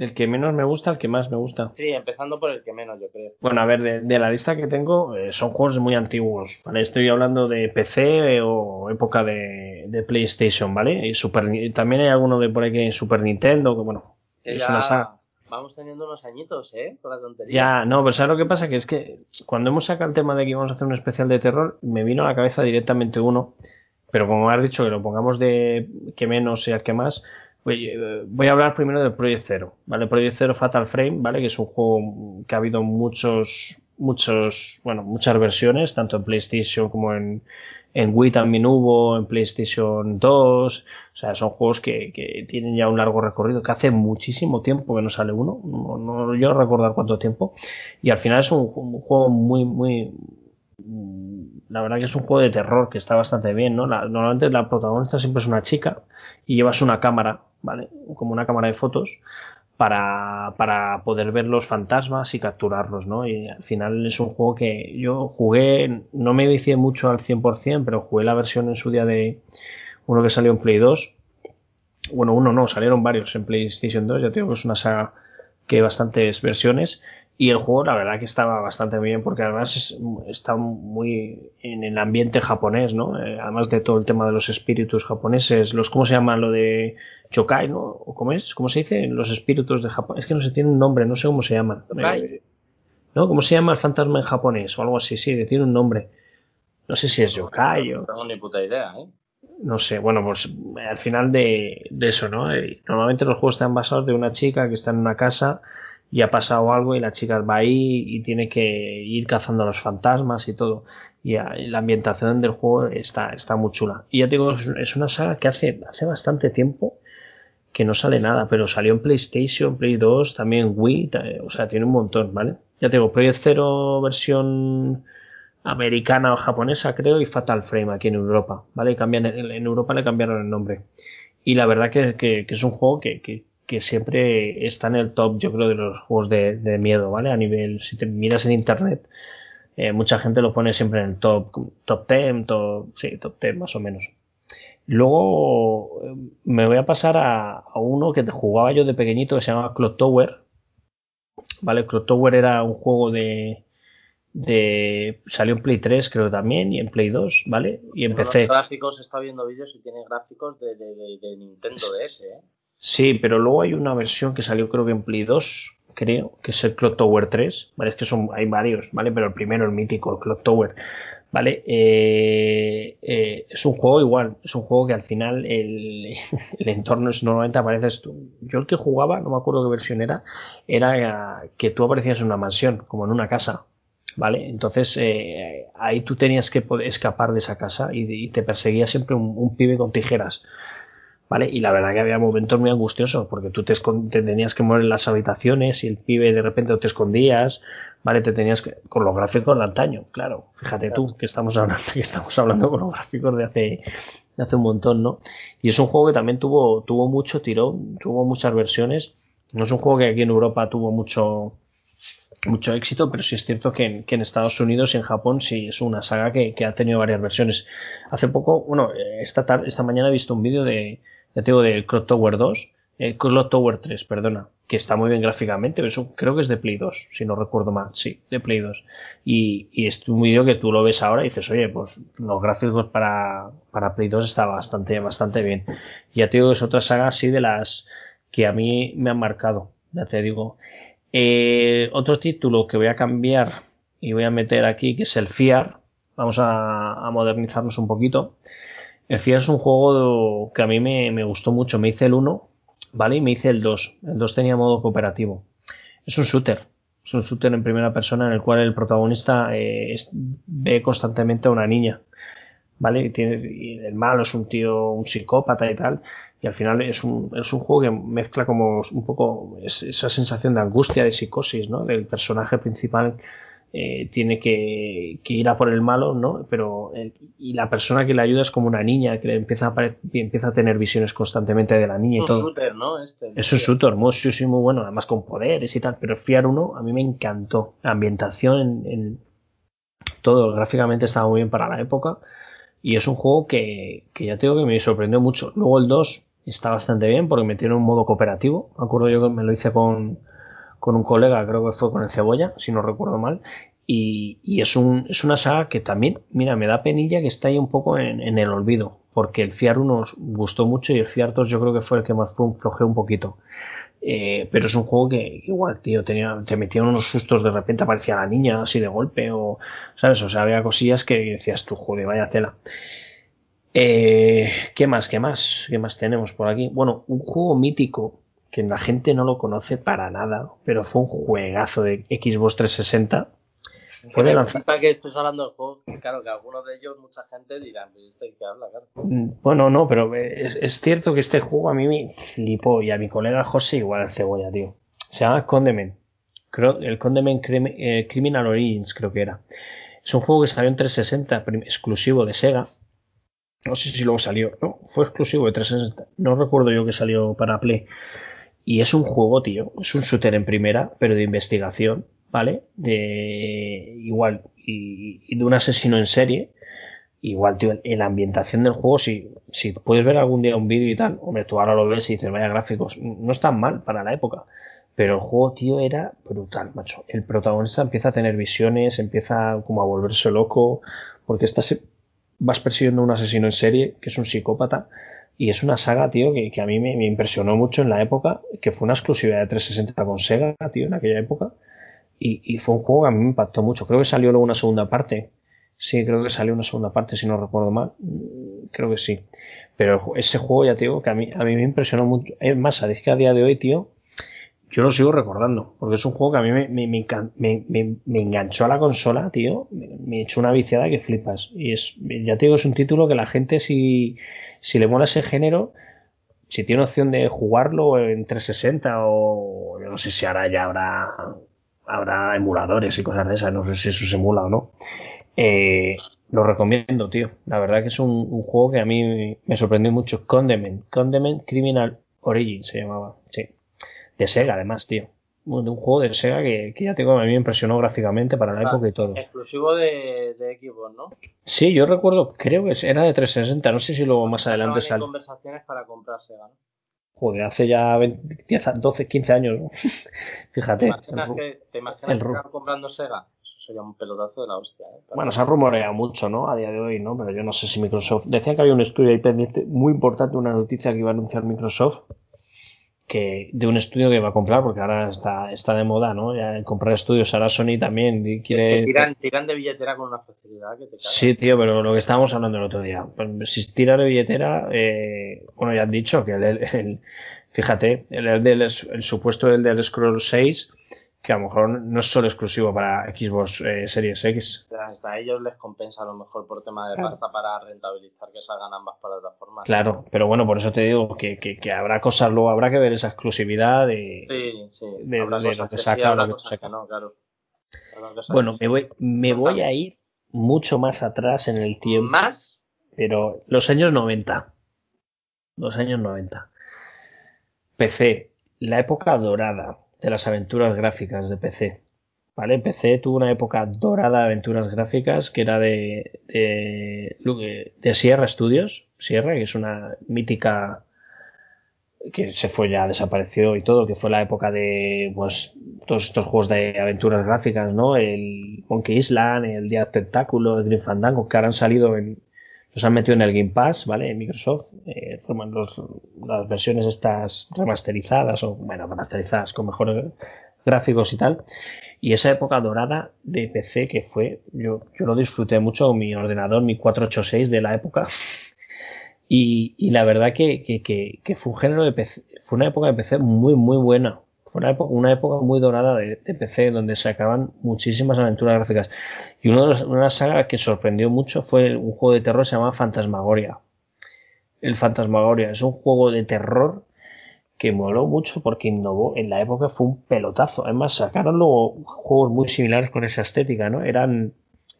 El que menos me gusta, el que más me gusta. Sí, empezando por el que menos, yo creo. Bueno, a ver, de, la lista que tengo, eh, son juegos muy antiguos, ¿vale? Estoy hablando de PC o época de, PlayStation, ¿vale? Y Super, también hay alguno de por ahí que Super Nintendo, que bueno, es una saga. Vamos teniendo unos añitos, ¿eh? Con la tontería. Ya, no, pero ¿sabes lo que pasa? Que es que cuando hemos sacado el tema de que íbamos a hacer un especial de terror, me vino a la cabeza directamente uno, pero como has dicho que lo pongamos de que menos sea el que más, eh, voy a hablar primero del Project Zero, ¿vale? Project Zero Fatal Frame, ¿vale? Que es un juego que ha habido muchos, muchos, bueno, muchas versiones, tanto en PlayStation como en, en Wii también hubo, en PlayStation 2, o sea, son juegos que, que tienen ya un largo recorrido, que hace muchísimo tiempo que no sale uno, no, no yo recordar cuánto tiempo, y al final es un, juego muy, muy, la verdad que es un juego de terror que está bastante bien, ¿no? normalmente la protagonista siempre es una chica y llevas una cámara ¿vale? Como una cámara de fotos para, para poder ver los fantasmas y capturarlos, ¿no? Y al final es un juego que yo jugué, no me vicié mucho al 100%, pero jugué la versión en su día de uno que salió en Play 2. Bueno, uno no, salieron varios en PlayStation 2, ya tengo que es una saga que hay bastantes versiones y el juego, la verdad que estaba bastante bien porque además está muy en el ambiente japonés, ¿no? Eh, además de todo el tema de los espíritus japoneses, los, ¿cómo se llama lo de Chokai, ¿no? ¿O cómo es? ¿Cómo se dice? Los espíritus de Japón. Es que no se tiene un nombre, no sé cómo se llaman. Eh, ¿No? ¿Cómo se llama el fantasma en japonés? O algo así, sí, tiene un nombre. No sé si es yokai o... No tengo ni puta idea, ¿eh? No sé, bueno, pues al final de, de eso, ¿no? Eh, normalmente los juegos están basados de una chica que está en una casa y ha pasado algo y la chica va ahí y tiene que ir cazando a los fantasmas y todo. Y, la ambientación del juego está, está muy chula. Y ya digo, es una saga que hace, hace bastante tiempo que no sale nada, pero salió en PlayStation, Play 2, también Wii, o sea, tiene un montón, ¿vale? Ya te digo, Project Zero versión americana o japonesa, creo, y Fatal Frame aquí en Europa, ¿vale? cambian, en, Europa le cambiaron el nombre. Y la verdad que, que, es un juego que, que, que siempre está en el top, yo creo, de los juegos de, miedo, ¿vale? A nivel, si te miras en internet, eh, mucha gente lo pone siempre en el top, top 10, top, sí, top 10 más o menos. Luego eh, me voy a pasar a, uno que jugaba yo de pequeñito que se llama Clock Tower. ¿Vale? Clock Tower era un juego de, de salió en Play 3 creo también y en Play 2, ¿vale? Y empecé. Los gráficos, está viendo vídeos y tiene gráficos de, de Nintendo DS, ¿eh? Sí, pero luego hay una versión que salió creo que en Play 2, creo, que es el Clock Tower 3, ¿vale? Es que son, hay varios, ¿vale? Pero el primero, el mítico, el Clock Tower, ¿vale? Eh, eh, es un juego igual, es un juego que al final el, [LAUGHS] el entorno es, normalmente apareces tú. Yo el que jugaba, no me acuerdo qué versión era, era que tú aparecías en una mansión, como en una casa, ¿vale? Entonces eh, ahí tú tenías que escapar de esa casa y, te perseguía siempre un, pibe con tijeras. ¿Vale? Y la verdad que había momentos muy angustiosos, porque tú te, tenías que mover en las habitaciones y el pibe de repente te escondías, ¿vale? Te tenías que, con los gráficos de antaño, claro. Fíjate tú que estamos hablando, [LAUGHS] que estamos hablando con los gráficos de hace, de hace un montón, ¿no? Y es un juego que también tuvo, tuvo mucho tirón, tuvo muchas versiones. No es un juego que aquí en Europa tuvo mucho, mucho éxito, pero sí es cierto que en, que en, Estados Unidos y en Japón sí es una saga que, que, ha tenido varias versiones. Hace poco, bueno, esta tarde, esta mañana he visto un vídeo de, ya tengo del Clock Tower 2, el Clock Tower 3, perdona, que está muy bien gráficamente, eso creo que es de Play 2, si no recuerdo mal, sí, de Play 2. Y, y es un vídeo que tú lo ves ahora y dices, oye, pues los gráficos para, para Play 2 está bastante, bastante bien. Ya te digo es otra saga así de las que a mí me han marcado, ya te digo. Eh, otro título que voy a cambiar y voy a meter aquí, que es el FIAR. Vamos a, a modernizarnos un poquito. El FIA es un juego que a mí me, gustó mucho. Me hice el 1, ¿vale? Y me hice el 2. El 2 tenía modo cooperativo. Es un shooter. Es un shooter en primera persona en el cual el protagonista eh, ve constantemente a una niña. ¿Vale? Y, tiene, el malo es un tío, un psicópata y tal. Y al final es un, es un juego que mezcla como un poco esa sensación de angustia, de psicosis, ¿no? Del personaje principal eh, tiene que, ir a por el malo, ¿no? Pero eh, y la persona que le ayuda es como una niña que le empieza a empieza a tener visiones constantemente de la niña y todo. Es un shooter, ¿no? Este, es un shooter muy, sí, muy bueno, además con poderes y tal. Pero Fiar 1 a mí me encantó. La ambientación en, todo gráficamente estaba muy bien para la época y es un juego que, que ya tengo que me sorprendió mucho. Luego el 2 está bastante bien porque metieron un modo cooperativo. Me acuerdo yo que me lo hice con con un colega, creo que fue con el Cebolla, si no recuerdo mal, y, es, un, es una saga que también, mira, me da penilla que está ahí un poco en, el olvido, porque el FIAR 1 nos gustó mucho y el FIAR 2 yo creo que fue el que más flojeó un poquito. Eh, pero es un juego que igual, tío, tenía, te metían unos sustos, de repente aparecía la niña así de golpe, o, ¿sabes? O sea, había cosillas que decías tú, joder, vaya cela. Eh, ¿Qué más? ¿Qué más? ¿Qué más tenemos por aquí? Bueno, un juego mítico que la gente no lo conoce para nada, pero fue un juegazo de Xbox 360. Fue de lanzar... que estés hablando de juegos, claro, que algunos de ellos mucha gente dirá, ¿este qué habla, claro? Mm, bueno, no, pero es, cierto que este juego a mí me flipó y a mi colega José igual el cebolla, tío. Se llama Condement. El Condement eh, Criminal Origins creo que era. Es un juego que salió en 360, exclusivo de Sega. No sé si luego salió. No, fue exclusivo de 360. No recuerdo yo que salió para Play. Y es un juego, tío, es un shooter en primera, pero de investigación, ¿vale? De igual, y, de un asesino en serie. Igual, tío, en la ambientación del juego, si, si puedes ver algún día un vídeo y tal, hombre, tú ahora lo ves y dices, vaya gráficos, no están mal para la época. Pero el juego, tío, era brutal, macho. El protagonista empieza a tener visiones, empieza como a volverse loco, porque estás, vas persiguiendo a un asesino en serie, que es un psicópata, y es una saga, tío, que, a mí me, impresionó mucho en la época, que fue una exclusividad de 360 con Sega, tío, en aquella época. Y, fue un juego que a mí me impactó mucho. Creo que salió luego una segunda parte. Sí, creo que salió una segunda parte, si no recuerdo mal. Mm, creo que sí. Pero ese juego, ya te digo, que a mí, a mí me impresionó mucho. Es más, que a día de hoy, tío, yo lo sigo recordando, porque es un juego que a mí me, me, enganchó a la consola, tío, me, echó una viciada que flipas. Y es, ya te digo, es un título que la gente si, si le mola ese género, si tiene opción de jugarlo en 360 o yo no sé si ahora ya habrá, habrá emuladores y cosas de esas, no sé si eso se emula o no. Eh, lo recomiendo, tío. La verdad que es un, juego que a mí me sorprendió mucho. Condement, Condement Criminal Origin se llamaba, sí de Sega además, tío. De un juego de Sega que, ya tengo, a mí me impresionó gráficamente para la época y todo. Exclusivo de, de Xbox, ¿no? Sí, yo recuerdo, creo que era de 360, no sé si luego más adelante salió. conversaciones para comprar Sega, ¿no? Joder, hace ya 12, 15 años, ¿no? [LAUGHS] Fíjate. ¿Te imaginas, que, ¿te imaginas que comprando Sega? Eso sería un pelotazo de la hostia. ¿eh? Bueno, se ha rumoreado mucho, ¿no? A día de hoy, ¿no? Pero yo no sé si Microsoft. Decía que había un estudio ahí pendiente muy importante, una noticia que iba a anunciar Microsoft, que de un estudio que va a comprar, porque ahora está, está de moda, ¿no? Ya comprar estudios, ahora Sony también quiere... tiran, de billetera con una facilidad que te cae. Sí, tío, pero lo que estábamos hablando el otro día, si tiras de billetera, eh, bueno, ya han dicho que el, fíjate, el, el, el, supuesto del del Scroll 6 que a lo mejor no es solo exclusivo para Xbox eh, Series X. Hasta a ellos les compensa a lo mejor por tema de pasta para rentabilizar que salgan ambas plataformas. Claro, pero bueno, por eso te digo que, que, habrá cosas, luego habrá que ver esa exclusividad de, sí, sí. de, lo que saca o lo que saca. No, claro. Bueno, me voy, me voy a ir mucho más atrás en el tiempo. ¿Más? Pero los años 90. Los años 90. PC, la época dorada de las aventuras gráficas de PC. ¿Vale? PC tuvo una época dorada de aventuras gráficas que era de, de, de Sierra Studios, Sierra, que es una mítica que se fue ya, desapareció y todo, que fue la época de pues todos estos juegos de aventuras gráficas, ¿no? El Monkey Island, el Día Tentáculo, el Green Fandango, que ahora han salido en, los han metido en el Game Pass, ¿vale? En Microsoft, eh, las versiones estas remasterizadas, o bueno, remasterizadas con mejores gráficos y tal. Y esa época dorada de PC que fue, yo, yo lo disfruté mucho mi ordenador, mi 486 de la época. [LAUGHS] Y, y la verdad que, que, que, que, fue un género de PC, fue una época de PC muy, muy buena fue una época, muy dorada de, PC donde se acaban muchísimas aventuras gráficas. Y uno de una saga que sorprendió mucho fue un juego de terror que se llama Fantasmagoria. El Fantasmagoria es un juego de terror que moló mucho porque innovó. En la época fue un pelotazo. Además, sacaron luego juegos muy similares con esa estética, ¿no? Eran,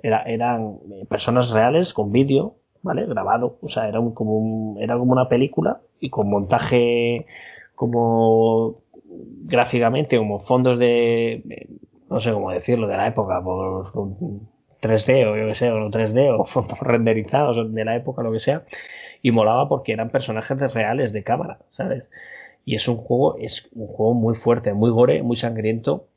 era, eran personas reales con vídeo, ¿vale? Grabado. O sea, era, un, como, un, era como una película y con montaje como gráficamente, como fondos de, no sé cómo decirlo, de la época, por, 3D o yo que sé, o no 3D o [LAUGHS] fondos renderizados de la época, lo que sea. Y molaba porque eran personajes reales de cámara, ¿sabes? Y es un juego, es un juego muy fuerte, muy gore, muy sangriento.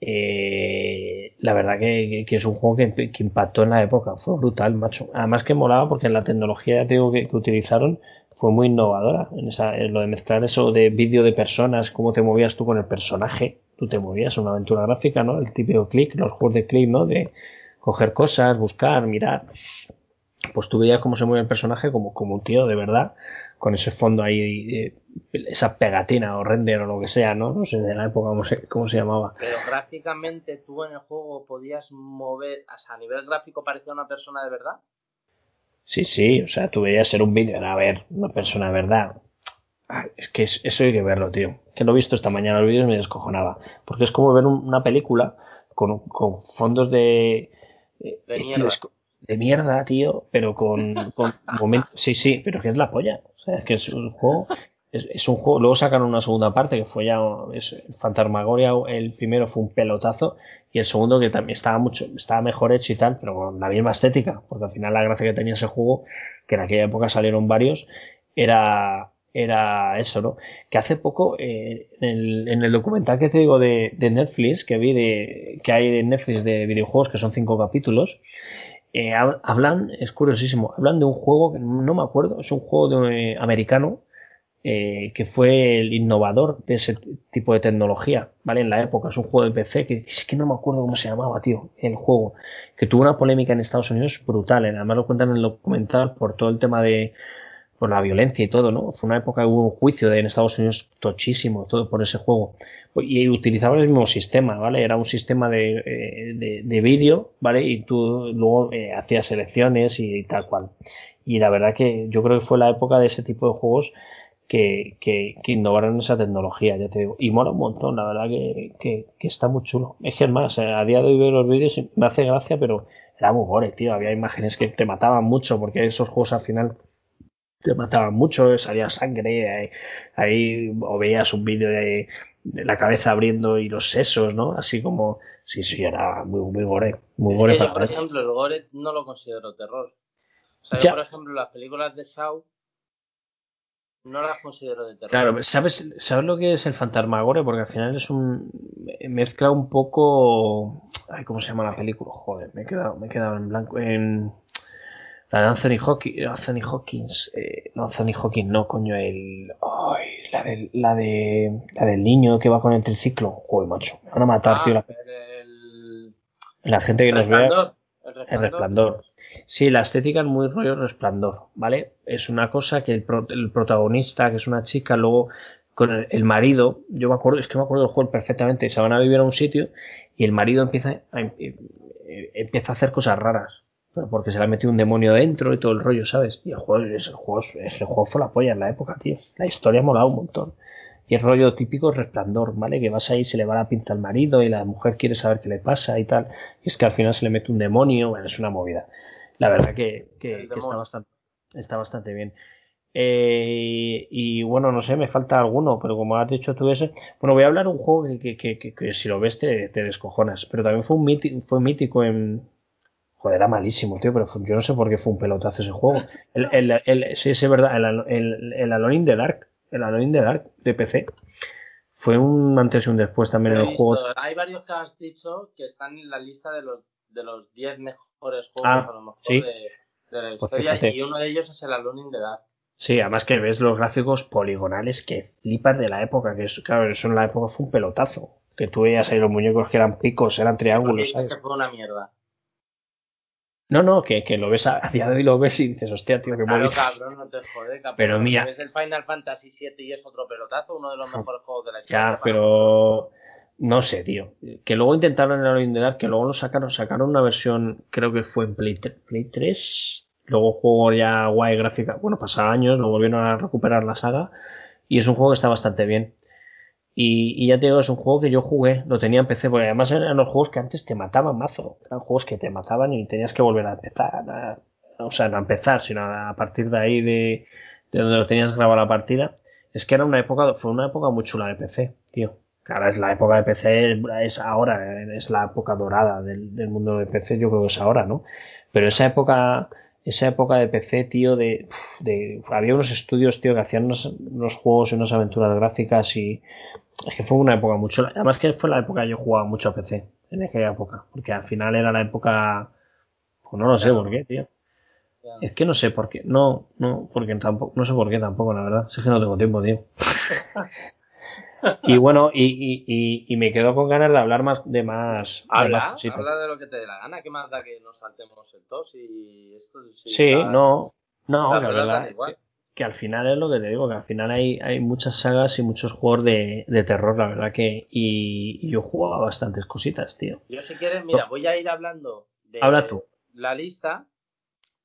Eh, la verdad que, es un juego que, impactó en la época, fue brutal, macho. Además que molaba porque la tecnología que, que utilizaron fue muy innovadora. En, esa, en lo de mezclar eso de vídeo de personas, cómo te movías tú con el personaje. Tú te movías, una aventura gráfica, ¿no? El típico clic, los juegos de clic, ¿no? De coger cosas, buscar, mirar pues tú veías cómo se mueve el personaje como, como un tío de verdad, con ese fondo ahí, eh, esa pegatina o render o lo que sea, ¿no? No sé de la época cómo se, cómo se llamaba. Pero gráficamente tú en el juego podías mover, o sea, a nivel gráfico parecía una persona de verdad. Sí, sí, o sea, tú veías ser un vídeo, a ver, una persona de verdad. es que eso hay que verlo, tío. Que lo he visto esta mañana los vídeos me descojonaba. Porque es como ver una película con, con fondos de... De mierda de mierda, tío, pero con, con [LAUGHS] momentos. Sí, sí, pero que es la polla. O sea, es que es un juego. Es, un juego. Luego sacaron una segunda parte que fue ya es, Fantasmagoria. El primero fue un pelotazo y el segundo que también estaba mucho, estaba mejor hecho y tal, pero con la misma estética, porque al final la gracia que tenía ese juego, que en aquella época salieron varios, era era eso, ¿no? Que hace poco, eh, en, el, en, el, documental que te digo de, de Netflix, que vi de, que hay de Netflix de videojuegos, que son cinco capítulos, eh, hablan, es curiosísimo, hablan de un juego que no me acuerdo, es un juego de, eh, americano eh, que fue el innovador de ese tipo de tecnología, ¿vale? En la época, es un juego de PC que es que no me acuerdo cómo se llamaba, tío, el juego, que tuvo una polémica en Estados Unidos brutal, además lo cuentan en el documental por todo el tema de la violencia y todo, ¿no? Fue una época que hubo un juicio de, en Estados Unidos tochísimo, todo por ese juego. Y utilizaban el mismo sistema, ¿vale? Era un sistema de, eh, de, vídeo, ¿vale? Y tú luego eh, hacías selecciones y tal cual. Y la verdad que yo creo que fue la época de ese tipo de juegos que, que, innovaron esa tecnología, ya te digo. Y mola un montón, la verdad que, que, está muy chulo. Es que es más, a día de hoy veo los vídeos y me hace gracia, pero era muy gore, tío. Había imágenes que te mataban mucho porque esos juegos al final te mataban mucho, salía sangre, ahí, o veías un vídeo de, la cabeza abriendo y los sesos, ¿no? Así como, sí, sí, era muy, muy gore, muy gore para Por ejemplo, el gore no lo considero terror. O sea, yo, por ejemplo, las películas de Shaw no las considero de terror. Claro, ¿sabes, ¿sabes lo que es el fantasma-gore? Porque al final es un. mezcla un poco. Ay, ¿cómo se llama la película? Joder, me he quedado, me he quedado en blanco. En la de Anthony Hawkins, Anthony Hawkins, eh, no Anthony Hawkins, no, coño, el, ay, la de, la de, la del niño que va con el triciclo, joder, macho, me van a matar, tío. La, el, la gente que nos vea, el resplandor. Sí, la estética es muy rollo resplandor, ¿vale? Es una cosa que el, el protagonista, que es una chica, luego con el, marido, yo me acuerdo, es que me acuerdo del juego perfectamente, se van a vivir a un sitio y el marido empieza a, eh, empieza a hacer cosas raras porque se le ha metido un demonio dentro y todo el rollo, ¿sabes? Y el juego, el juego, el juego fue la polla en la época, tío. La historia ha molado un montón. Y el rollo típico resplandor, ¿vale? Que vas ahí, se le va la pinta al marido y la mujer quiere saber qué le pasa y tal. Y es que al final se le mete un demonio, bueno, es una movida. La verdad que, que, está, bastante, está bastante bien. Eh, y bueno, no sé, me falta alguno, pero como has dicho tú ese, bueno, voy a hablar de un juego que, que, que, si lo ves te, te, descojonas, pero también fue, un mítico, fue mítico en, Joder, era malísimo, tío, pero yo no sé por qué fue un pelotazo ese juego. El, el, el, sí, es verdad, el, el, Alone in the Dark, el Alone in the Dark de PC, fue un antes y un después también en el juego. Hay varios que has dicho que están en la lista de los, de los 10 mejores juegos ah, a lo mejor de, de, la pues historia y uno de ellos es el Alone in the Dark. Sí, además que ves los gráficos poligonales que flipas de la época, que es, claro, eso en la época fue un pelotazo. Que tú veías ahí los muñecos que eran picos, eran triángulos. ¿sabes? que fue una mierda. No, no, que, que lo ves a, día de hoy lo ves y dices, hostia, tío, que claro, cabrón, no te jode, cabrón. Pero mira. Ves el Final Fantasy VII y es otro pelotazo, uno de los mejores juegos de la historia. Ya, pero. No sé, tío. Que luego intentaron en el que luego lo sacaron, sacaron una versión, creo que fue en Play, 3. Luego juego ya guay gráfica. Bueno, pasaron años, lo volvieron a recuperar la saga. Y es un juego que está bastante bien. Y, ya te digo, es un juego que yo jugué, lo tenía en PC, porque además eran los juegos que antes te mataban mazo. Eran juegos que te mataban y tenías que volver a empezar. o sea, no a empezar, sino a partir de ahí de, de donde lo tenías grabado la partida. Es que era una época, fue una época muy chula de PC, tío. Claro, es la época de PC, es ahora, es la época dorada del, mundo de PC, yo creo que es ahora, ¿no? Pero esa época, esa época de PC, tío, de, había unos estudios, tío, que hacían unos, juegos y unas aventuras gráficas y es que fue una época mucho, además que fue la época que yo jugaba mucho a PC, en aquella época, porque al final era la época, pues no lo sé por qué, tío. Es que no sé por qué, no, no, porque tampoco, no sé por qué tampoco, la verdad, es que no tengo tiempo, tío. [LAUGHS] y bueno, y, y, y, me quedo con ganas de hablar más de más. Habla, de habla de lo que te dé la gana. ¿Qué más da que nos saltemos el tos y esto? sí, no, no, la, verdad. Que, al final es lo que te digo, que al final hay, hay muchas sagas y muchos juegos de, de terror, la verdad que. Y, yo jugaba bastantes cositas, tío. Yo, si quieres, mira, voy a ir hablando de Habla tú. la lista.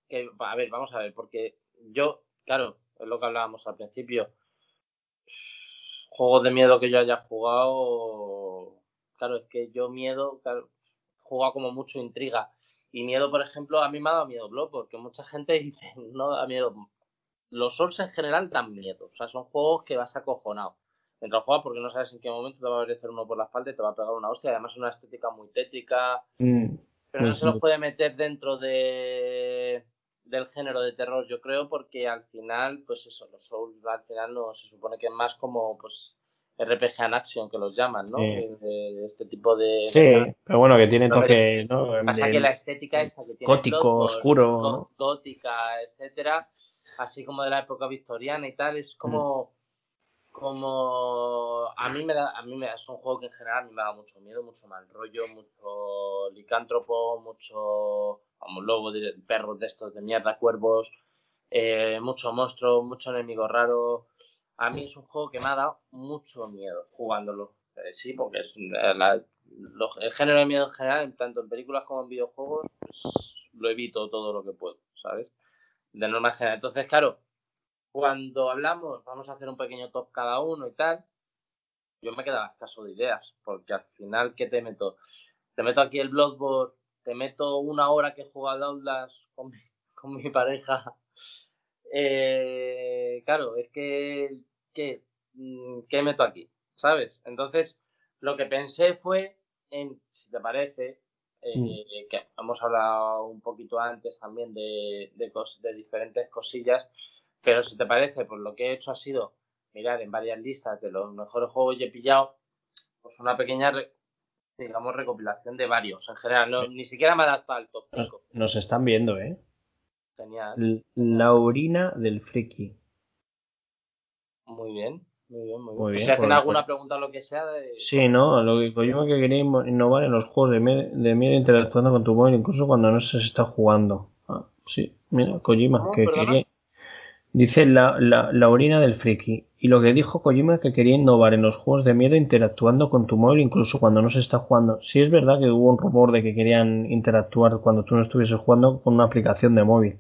Que, a ver, vamos a ver, porque yo, claro, es lo que hablábamos al principio juegos de miedo que yo haya jugado, claro, es que yo miedo, claro, jugado como mucho intriga. Y miedo, por ejemplo, a mí me ha dado miedo Blood, porque mucha gente [LAUGHS] dice, no da miedo. Los Souls en general dan miedo, o sea, son juegos que vas acojonado. Mientras juegas porque no sabes en qué momento te va a aparecer uno por la espalda y te va a pegar una hostia. Además es una estética muy tétrica. Mm, pero no se los puede meter dentro de del género de terror, yo creo, porque al final, pues eso, los Souls al final no se supone que es más como pues RPG en action que los llaman, ¿no? De, este tipo de. Sí, pero bueno, que tiene toque, ¿no? Pasa que la estética esta que tiene. Gótico, oscuro. Gótica, etcétera, así como de la época victoriana y tal, es como. Como a mí me da, a mí me da, es un juego que en general a mí me da mucho miedo, mucho mal rollo, mucho licántropo, mucho como lobo, perros de estos de mierda, cuervos, eh, mucho monstruo, mucho enemigo raro. A mí es un juego que me ha dado mucho miedo jugándolo. Eh, sí, porque es eh, el género de miedo en general, tanto en películas como en videojuegos, pues, lo evito todo lo que puedo, ¿sabes? De norma general. Entonces, claro, cuando hablamos, vamos a hacer un pequeño top cada uno y tal, yo me quedaba escaso de ideas, porque al final, ¿qué te meto? Te meto aquí el Bloodborne te meto una hora que he jugado Outlast con mi, [LAUGHS] con mi pareja. Eh, claro, es que, que, mm, ¿qué meto aquí? ¿Sabes? Entonces, lo que pensé fue en, si te parece, eh, mm. que hemos hablado un poquito antes también de, de, de, diferentes cosillas, pero si te parece, pues lo que he hecho ha sido mirar en varias listas de los mejores juegos que he pillado, pues una pequeña digamos, recopilación de varios. En general, ni siquiera me ha dado al top 5. Nos están viendo, ¿eh? Genial. Laurina del Friki. Muy bien. Muy bien, muy bien. si hacen alguna pregunta o lo que sea. Sí, ¿no? Lo que yo que quería innovar en los juegos de, miedo interactuando con tu móvil, incluso cuando no se está jugando. Ah, sí, mira, Kojima, que quería. Dice la, la, Laurina del Friki. Y lo que dijo Kojima que quería innovar en los juegos de miedo interactuando con tu móvil incluso cuando no se está jugando. Sí es verdad que hubo un rumor de que querían interactuar cuando tú no estuvieses jugando con una aplicación de móvil.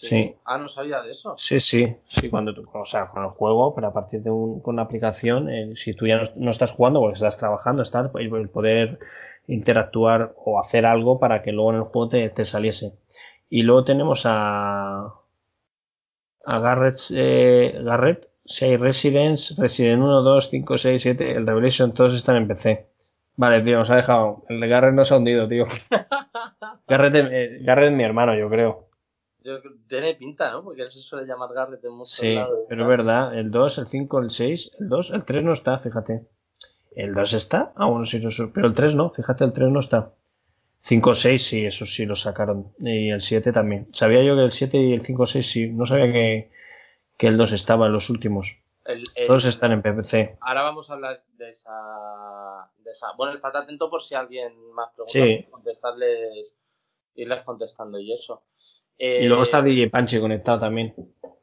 Sí. Ah, no sabía de eso. Sí, sí, sí, cuando tú, o sea, con el juego, pero a partir de un, con una aplicación, eh, si tú ya no, estás jugando porque estás trabajando, estás, el poder interactuar o hacer algo para que luego en el juego te, te saliese. Y luego tenemos a, a Garrett, eh, Garrett si hay Residence, Resident 1, 2, 5, 6, 7, el Revelation, todos están en PC. Vale, tío, nos ha dejado. El de Garrett no se ha hundido, tío. [LAUGHS] Garrett, eh, Garrett es mi hermano, yo creo. Yo, tiene pinta, ¿no? Porque él se suele llamar Garrett en muchos sí, pero es verdad. El 2, el 5, el 6, el 2, el 3 no está, fíjate. ¿El 2 está? Ah, bueno, sí, pero el 3 no, fíjate, el 3 no está. 5, 6, sí, eso sí lo sacaron. Y el 7 también. Sabía yo que el 7 y el 5, 6 sí. No sabía que, que el 2 estaba en los últimos. Todos están en PPC. Ahora vamos a hablar de esa, de esa. Bueno, estate atento por si alguien más pregunta. Sí. Contestarles, irles contestando y eso. Y luego está DJ Panchi conectado también.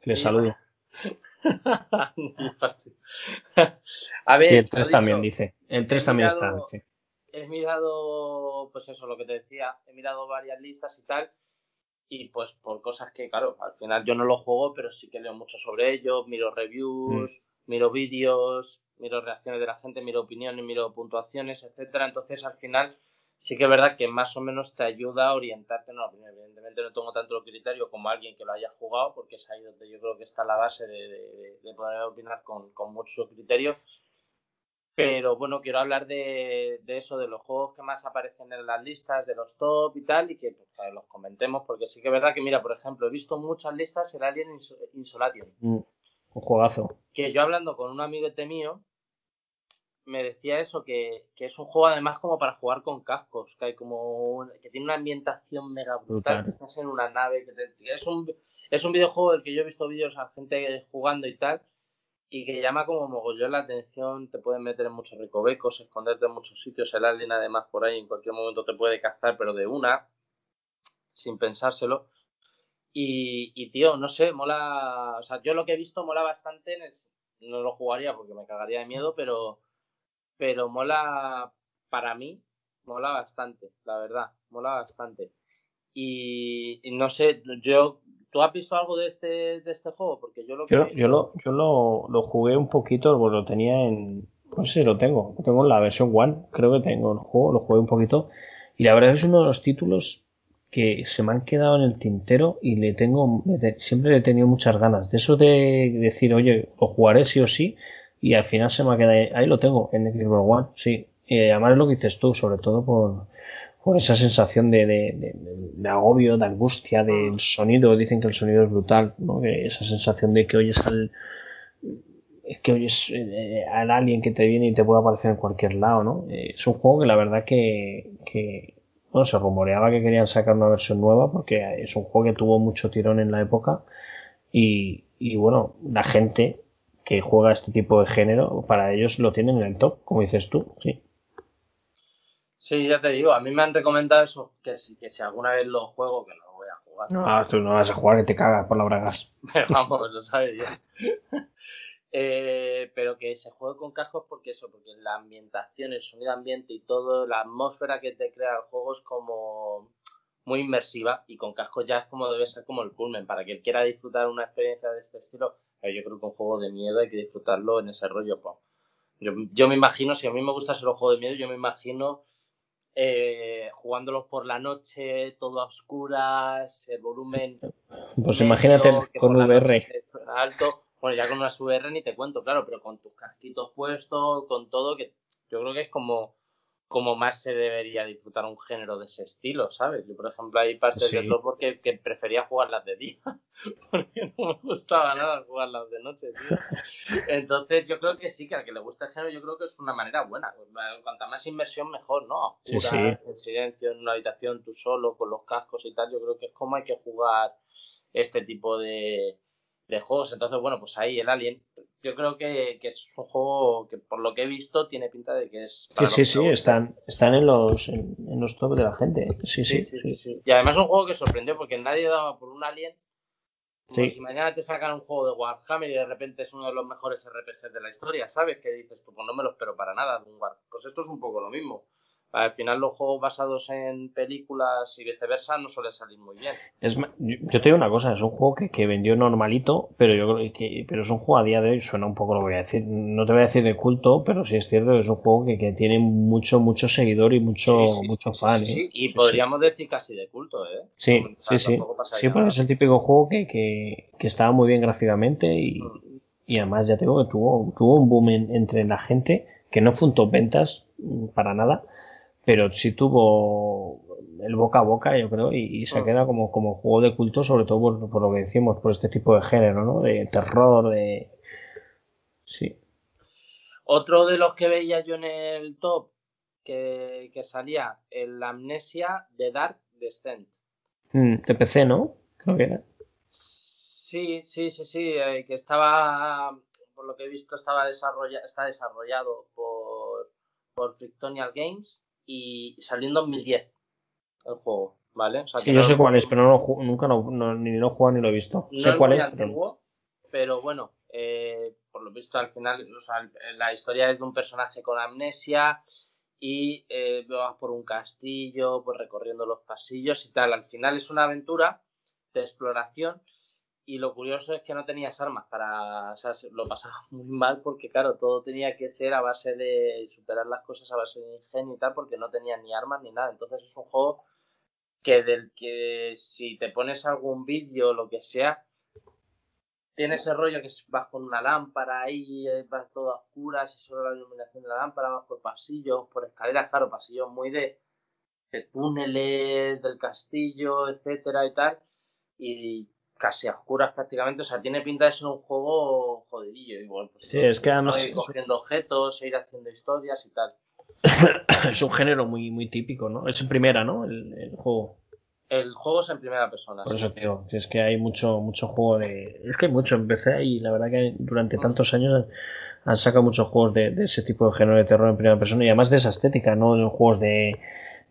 Le saludo. [LAUGHS] [LAUGHS] a ver, sí, el 3 también dice. El 3 también está. He mirado, pues eso, lo que te decía. He mirado varias listas y tal. y pues por cosas que, claro, al final yo no lo juego, pero sí que leo mucho sobre ello, miro reviews, mm. miro vídeos, miro reacciones de la gente, miro opiniones, miro puntuaciones, etcétera. Entonces, al final, sí que es verdad que más o menos te ayuda a orientarte en la opinión. Evidentemente no tengo tanto criterio como alguien que lo haya jugado, porque es ahí donde yo creo que está la base de, poder opinar con, con mucho criterio. Pero bueno, quiero hablar de, eso, de los juegos que más aparecen en las listas, de los top y tal, y que pues, los comentemos, porque sí que es verdad que, mira, por ejemplo, he visto muchas listas el Alien Insolation. Mm, un juegazo. Que yo hablando con un amiguete mío, me decía eso, que, es un juego además como para jugar con cascos, que hay como que tiene una ambientación mega brutal, que estás en una nave, que es un es un videojuego del que yo he visto vídeos a gente jugando y tal, y que llama como mogollón la atención, te pueden meter en muchos recovecos, esconderte en muchos sitios, el alien además por ahí en cualquier momento te puede cazar, pero de una, sin pensárselo. Y, y tío, no sé, mola, o sea, yo lo que he visto mola bastante, no lo jugaría porque me cagaría de miedo, pero, pero mola, para mí, mola bastante, la verdad, mola bastante. y no sé, yo ¿Tú has visto algo de este, de este juego? Porque yo lo Yo, yo, lo, yo lo, lo, jugué un poquito, pues lo tenía en. No sé si lo tengo. Lo tengo en la versión One. Creo que tengo el juego, lo jugué un poquito. Y la verdad es uno de los títulos que se me han quedado en el tintero y le tengo. Siempre le he tenido muchas ganas. De eso de decir, oye, lo jugaré sí o sí. Y al final se me ha quedado. Ahí lo tengo, en Xbox One, sí. Y además es lo que dices tú, sobre todo por por esa sensación de, de, agobio, de angustia, del ah. sonido. Dicen que el sonido es brutal, ¿no? esa sensación de que oyes al que oyes eh, al alien que te viene y te puede aparecer en cualquier lado, ¿no? Eh, es un juego que la verdad que, que bueno, se rumoreaba que querían sacar una versión nueva porque es un juego que tuvo mucho tirón en la época y, y bueno, la gente que juega este tipo de género, para ellos lo tienen en el top, como dices tú, sí. Sí, ya te digo, a mí me han recomendado eso, que si, que si alguna vez lo juego, que no lo voy a jugar. No, ah, tú no vas a jugar, que te cagas por la bragas. [LAUGHS] Pero vamos, lo sabes ya. [LAUGHS] eh, pero que se juegue con cascos porque eso, porque la ambientación, el sonido ambiente y todo, la atmósfera que te crea el juego es como muy inmersiva y con cascos ya es como debe ser como el culmen. Para quien quiera disfrutar una experiencia de este estilo, yo creo que un juego de miedo hay que disfrutarlo en ese rollo. Pues. Yo, yo me imagino, si a mí me gusta ser un juego de miedo, yo me imagino eh, jugándolos por la noche, todo a oscuras, el volumen. Pues imagínate con VR. Alto. Bueno, ya con una VR ni te cuento, claro, pero con tus casquitos puestos, con todo, que yo creo que es como como más se debería disfrutar un género de ese estilo, ¿sabes? Yo, por ejemplo, hay partes del software que, que, prefería jugarlas de día, [LAUGHS] porque no me gustaba nada jugarlas de noche, tío. [LAUGHS] Entonces, yo creo que sí, que al que le gusta el género, yo creo que es una manera buena. Cuanta más inmersión, mejor, ¿no? Oscura, en silencio, en una habitación, tú solo, con los cascos y tal, yo creo que es como hay que jugar este tipo de, de juegos. Entonces, bueno, pues ahí el Alien, yo creo que, es un juego que por lo que he visto tiene pinta de que es... Sí, sí, sí, están, están en los, en, los top de la gente. Sí sí, sí sí, Y además es un juego que sorprendió porque nadie daba por un Alien. Como si mañana te sacan un juego de Warhammer y de repente es uno de los mejores RPGs de la historia, ¿sabes? Que dices tú, pues no me lo espero para nada de un Pues esto es un poco lo mismo al final los juegos basados en películas y viceversa no suelen salir muy bien. Es, yo te digo una cosa, es un juego que, vendió normalito, pero yo creo que pero es un juego a día de hoy, suena un poco lo voy a decir, no te voy a decir de culto, pero sí es cierto que es un juego que, tiene mucho, mucho seguidor y mucho, mucho fan. ¿eh? y podríamos decir casi de culto, ¿eh? Sí, sí, sí. Sí, porque es el típico juego que, que, estaba muy bien gráficamente y, mm. y además ya tengo que tuvo, tuvo un boom entre la gente que no fue un top ventas mm, para nada pero sí tuvo el boca a boca, yo creo, y, se mm. queda como, como juego de culto, sobre todo por, lo que decimos, por este tipo de género, ¿no? De terror, de... Sí. Otro de los que veía yo en el top, que, salía, el Amnesia de Dark Descent. Mm, de PC, ¿no? Creo que era. Sí, sí, sí, sí, eh, que estaba, por lo que he visto, estaba desarrolla, está desarrollado por, por Frictonial Games y salió en 2010 el juego, ¿vale? sí, yo sé cuál es, pero no, nunca no, ni lo he jugado ni lo he visto. No sé cuál es. pero... bueno, eh, por lo visto al final, la historia es de un personaje con amnesia y eh, vas por un castillo, pues recorriendo los pasillos y tal. Al final es una aventura exploración y lo curioso es que no tenías armas para, o sea, lo pasaba [LAUGHS] muy mal porque claro, todo tenía que ser a base de superar las cosas a base de ingenio y tal porque no tenías ni armas ni nada, entonces es un juego que del que si te pones algún vídeo o lo que sea, tiene ese rollo que vas con una lámpara ahí, eh, vas todo a oscuras y solo la iluminación de la lámpara, vas por pasillos, por escaleras, claro, pasillos muy de, de túneles, del castillo, etcétera y tal, y casi a oscuras prácticamente, o sea, tiene pinta de ser un juego jodidillo. Igual, pues, sí, es que además... Ir cogiendo objetos, e ir haciendo historias y tal. [COUGHS] es un género muy, muy típico, ¿no? Es en primera, ¿no? El, juego. El juego es en primera persona. Por eso que es que hay mucho, mucho juego de. Es que hay mucho en PC y la verdad que durante mm. tantos años han sacado muchos juegos de, de, ese tipo de género de terror en primera persona y además de esa estética, no de juegos de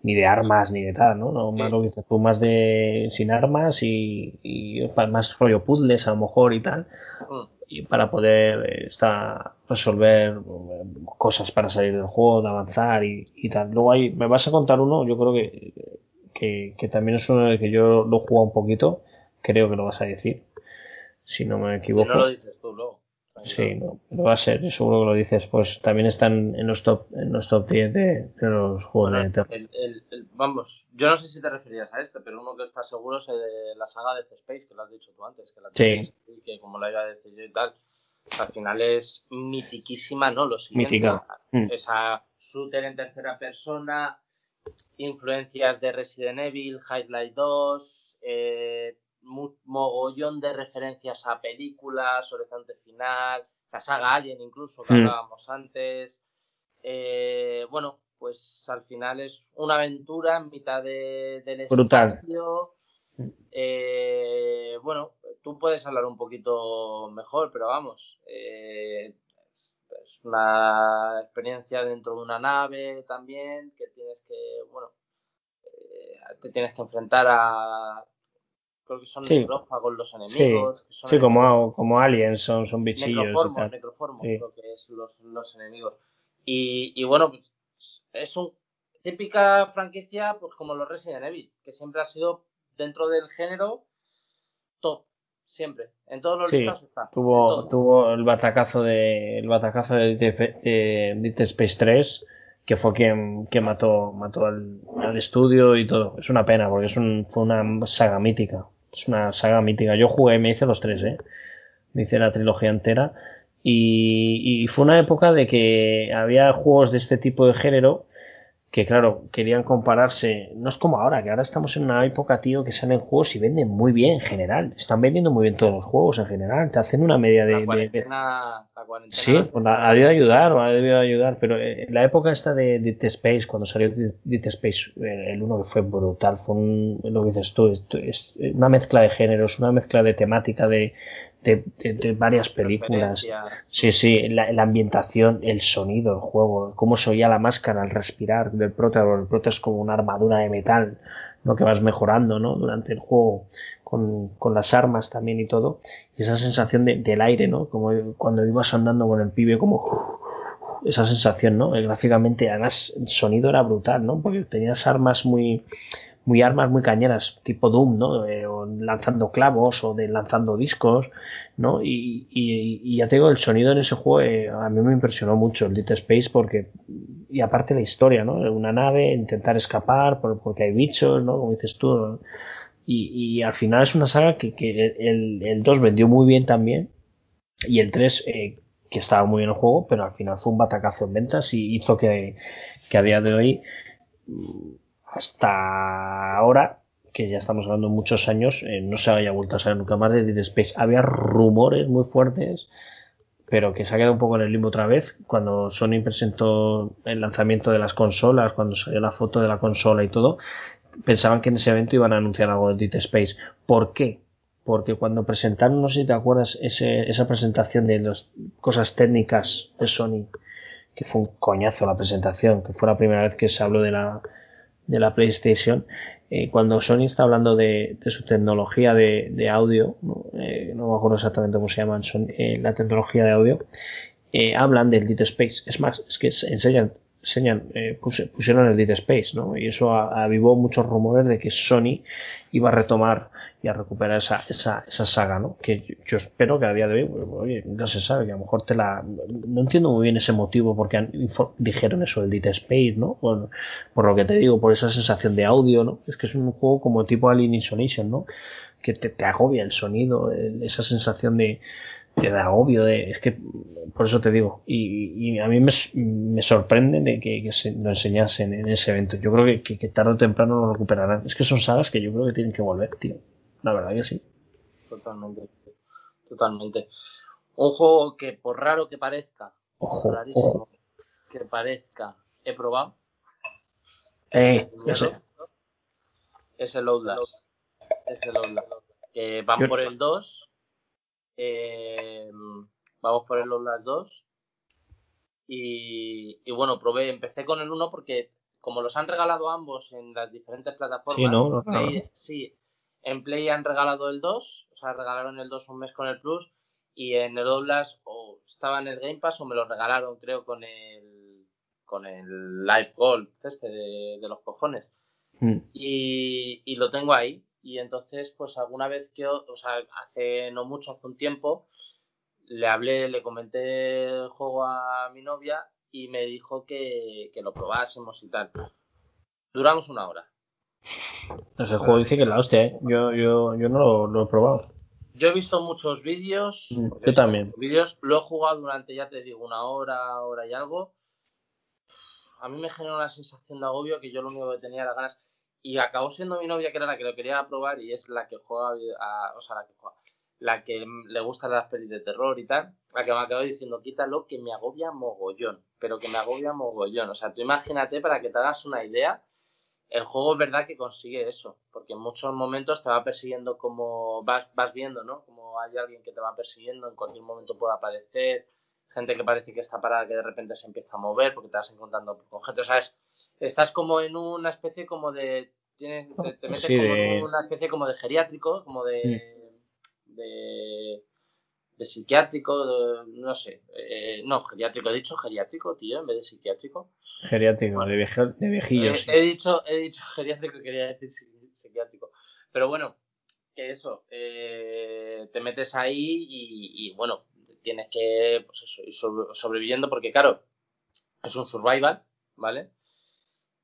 ni de armas ni de tal, ¿no? no más lo dices tú, más de sin armas y, y, más rollo puzzles a lo mejor y tal. Mm. Y para poder estar, resolver eh, cosas para salir del juego, de avanzar y, y tal. Luego ahí me vas a contar uno, yo creo que, que, que también es uno de que yo lo he jugado un poquito, creo que lo vas a decir, si no me equivoco. no lo dices tú luego. Sí, no, pero va a ser, seguro que lo dices, pues también están en los top, en los top 10 de, los juegos de terror. El, vamos, yo no sé si te referías a este, pero uno que está seguro es de la saga de The Space, que lo has dicho tú antes, que la sí. que como la iba a decir yo y tal, al final es mitiquísima, ¿no? Lo siguiente, Mítica. Mm. Esa shooter en tercera persona, influencias de Resident Evil, Highlight 2, eh, mogollón de referencias a películas, Horizonte Final, la saga Alien incluso, que hmm. hablábamos antes. Eh, bueno, pues al final es una aventura en mitad de, del espacio. Eh, bueno, tú puedes hablar un poquito mejor, pero vamos, eh, es una experiencia dentro de una nave también, que tienes que, bueno, te tienes que enfrentar a creo que son necrófagos los enemigos. Sí, como, como aliens, son, son bichillos. Necroformos, necroformos creo que es los, los enemigos. Y, y bueno, pues es un típica franquicia, pues como los Resident Evil, que siempre ha sido dentro del género top, siempre. En todos los sí, está. Tuvo, tuvo el batacazo de el batacazo de Dead Space 3 que fue quien, quien mató, mató al, al, estudio y todo. Es una pena porque es un, fue una saga mítica. Es una saga mítica. Yo jugué, me hice los tres, ¿eh? Me hice la trilogía entera. Y, y fue una época de que había juegos de este tipo de género que claro, querían compararse, no es como ahora, que ahora estamos en una época, tío, que salen juegos y venden muy bien en general, están vendiendo muy bien todos los juegos en general, te hacen una media de... La cuarentena, La cuarentena sí, pues ha debido ayudar, o ha debido ayudar, pero en eh, la época esta de Dead Space, cuando salió Dead Space, el uno que fue brutal, fue un, lo que dices tú, es una mezcla de géneros, una mezcla de temática, de, de, varias películas. Sí, sí, la, ambientación, el sonido, el juego, cómo se oía la máscara al respirar del prota, el prota es como una armadura de metal, ¿no? Que vas mejorando, ¿no? Durante el juego con, con las armas también y todo. Y esa sensación de, del aire, ¿no? Como cuando ibas andando con el pibe, como esa sensación, ¿no? Gráficamente, además, el sonido era brutal, ¿no? Porque tenías armas muy muy armas muy cañeras, tipo Doom, ¿no? Eh, lanzando clavos o lanzando discos, ¿no? Y, y, ya tengo el sonido en ese juego, eh, a mí me impresionó mucho el Dead Space porque, y aparte la historia, ¿no? Una nave, intentar escapar porque hay bichos, ¿no? Como dices tú, y, y, al final es una saga que, el, el 2 vendió muy bien también y el 3 eh, que estaba muy bien el juego, pero al final fue un batacazo en ventas y hizo que, que a día de hoy hasta ahora, que ya estamos hablando muchos años, eh, no se haya vuelto a saber nunca más de Dead Space. Había rumores muy fuertes, pero que se ha quedado un poco en el limbo otra vez. Cuando Sony presentó el lanzamiento de las consolas, cuando salió la foto de la consola y todo, pensaban que en ese evento iban a anunciar algo de Dead Space. ¿Por qué? Porque cuando presentaron, no sé si te acuerdas, esa presentación de las cosas técnicas de Sony, que fue un coñazo la presentación, que fue la primera vez que se habló de la de la PlayStation, eh, cuando Sony está hablando de, su tecnología de, audio, ¿no? Eh, no, me acuerdo exactamente cómo se llama eh, la tecnología de audio, hablan del Dead Space. Es más, es que enseñan, enseñan, eh, pusieron el Dead Space, ¿no? Y eso avivó muchos rumores de que Sony iba a retomar y a recuperar esa, esa, esa saga, ¿no? Que yo, espero que a día de hoy, pues, oye, nunca se sabe, que a lo mejor te la... No entiendo muy bien ese motivo porque dijeron eso del Dead Space, ¿no? Por, lo que te digo, por esa sensación de audio, ¿no? Es que es un juego como tipo Alien Isolation, ¿no? Que te agobia el sonido, esa sensación de te da agobio de, es que por eso te digo y, a mí me, sorprende de que, se lo enseñasen en ese evento. Yo creo que, que, tarde o temprano lo recuperarán. Es que son sagas que yo creo que tienen que volver tío. La verdad que sí. Totalmente totalmente. Un juego que por raro que parezca ojo, rarísimo que parezca he probado. Eh, es el Outlast. Es el Outlast. Eh, van por el 2 eh, vamos por el las dos. Y, bueno, probé, empecé con el 1 porque como los han regalado ambos en las diferentes plataformas, sí, en Play han regalado el 2, o sea, regalaron el 2 un mes con el Plus y en el Outlast o estaba en el Game Pass o me lo regalaron creo con el con el Live Gold este de, los cojones. Mm. Y, y, lo tengo ahí y entonces, pues alguna vez que, o sea, hace no mucho, hace un tiempo, le hablé, le comenté el juego a mi novia y me dijo que, lo probásemos y tal. Duramos una hora. Ese juego dice que la hostia, ¿eh? Yo, yo, yo no lo, he probado. Yo he visto muchos vídeos. Mm, yo también. Vídeos, lo he jugado durante, ya te digo, una hora, hora y algo. A mí me generó una sensación de agobio que yo lo único que tenía era ganas y acabó siendo mi novia que era la que lo quería probar y es la que juega, o sea, la que juega, la que le gusta las pelis de terror y tal, la que me acabó diciendo, quítalo que me agobia mogollón, pero que me agobia mogollón. O sea, tú imagínate para que te hagas una idea, el juego es verdad que consigue eso, porque en muchos momentos te va persiguiendo como vas, vas viendo, ¿no? Como hay alguien que te va persiguiendo, en cualquier momento puede aparecer, gente que parece que está parada que de repente se empieza a mover porque te vas encontrando con gente, o sea, estás como en una especie como de Tienes, te, metes como en una especie como de geriátrico, como de, mm. de, de, psiquiátrico, no sé. Eh, no, geriátrico, he dicho geriátrico, tío, en vez de psiquiátrico. Geriátrico, de, de viejillos. he, dicho, he dicho [LAUGHS] geriátrico, quería decir psiquiátrico. Pero bueno, que eso, eh, te metes ahí y, bueno, tienes que pues ir sobreviviendo porque, claro, es un survival, ¿vale?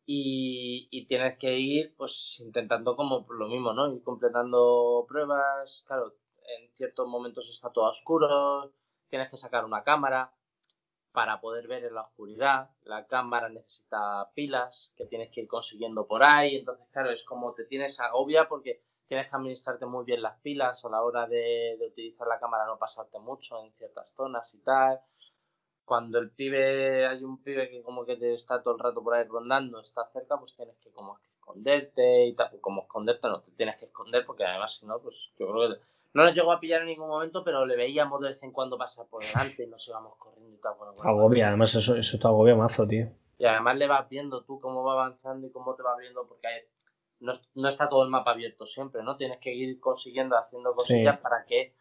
y, tienes que ir pues intentando como lo mismo, ¿no? Ir completando pruebas, claro, en ciertos momentos está todo oscuro, tienes que sacar una cámara para poder ver en la oscuridad, la cámara necesita pilas que tienes que ir consiguiendo por ahí, entonces claro, es como te tienes agobia porque tienes que administrarte muy bien las pilas a la hora de, de utilizar la cámara, no pasarte mucho en ciertas zonas y tal cuando el pibe, hay un pibe que como que te está todo el rato por ahí rondando, está cerca, pues tienes que como esconderte y tal, como esconderte no, te tienes que esconder porque además si no, pues yo creo que no lo llegó a pillar en ningún momento, pero le veíamos de vez en cuando pasar por delante y nos íbamos corriendo y tal. Bueno, agobia, además eso, eso te agobia mazo, tío. Y además le vas viendo tú cómo va avanzando y cómo te va viendo, porque no, no, está todo el mapa abierto siempre, ¿no? Tienes que ir consiguiendo, haciendo cosillas para que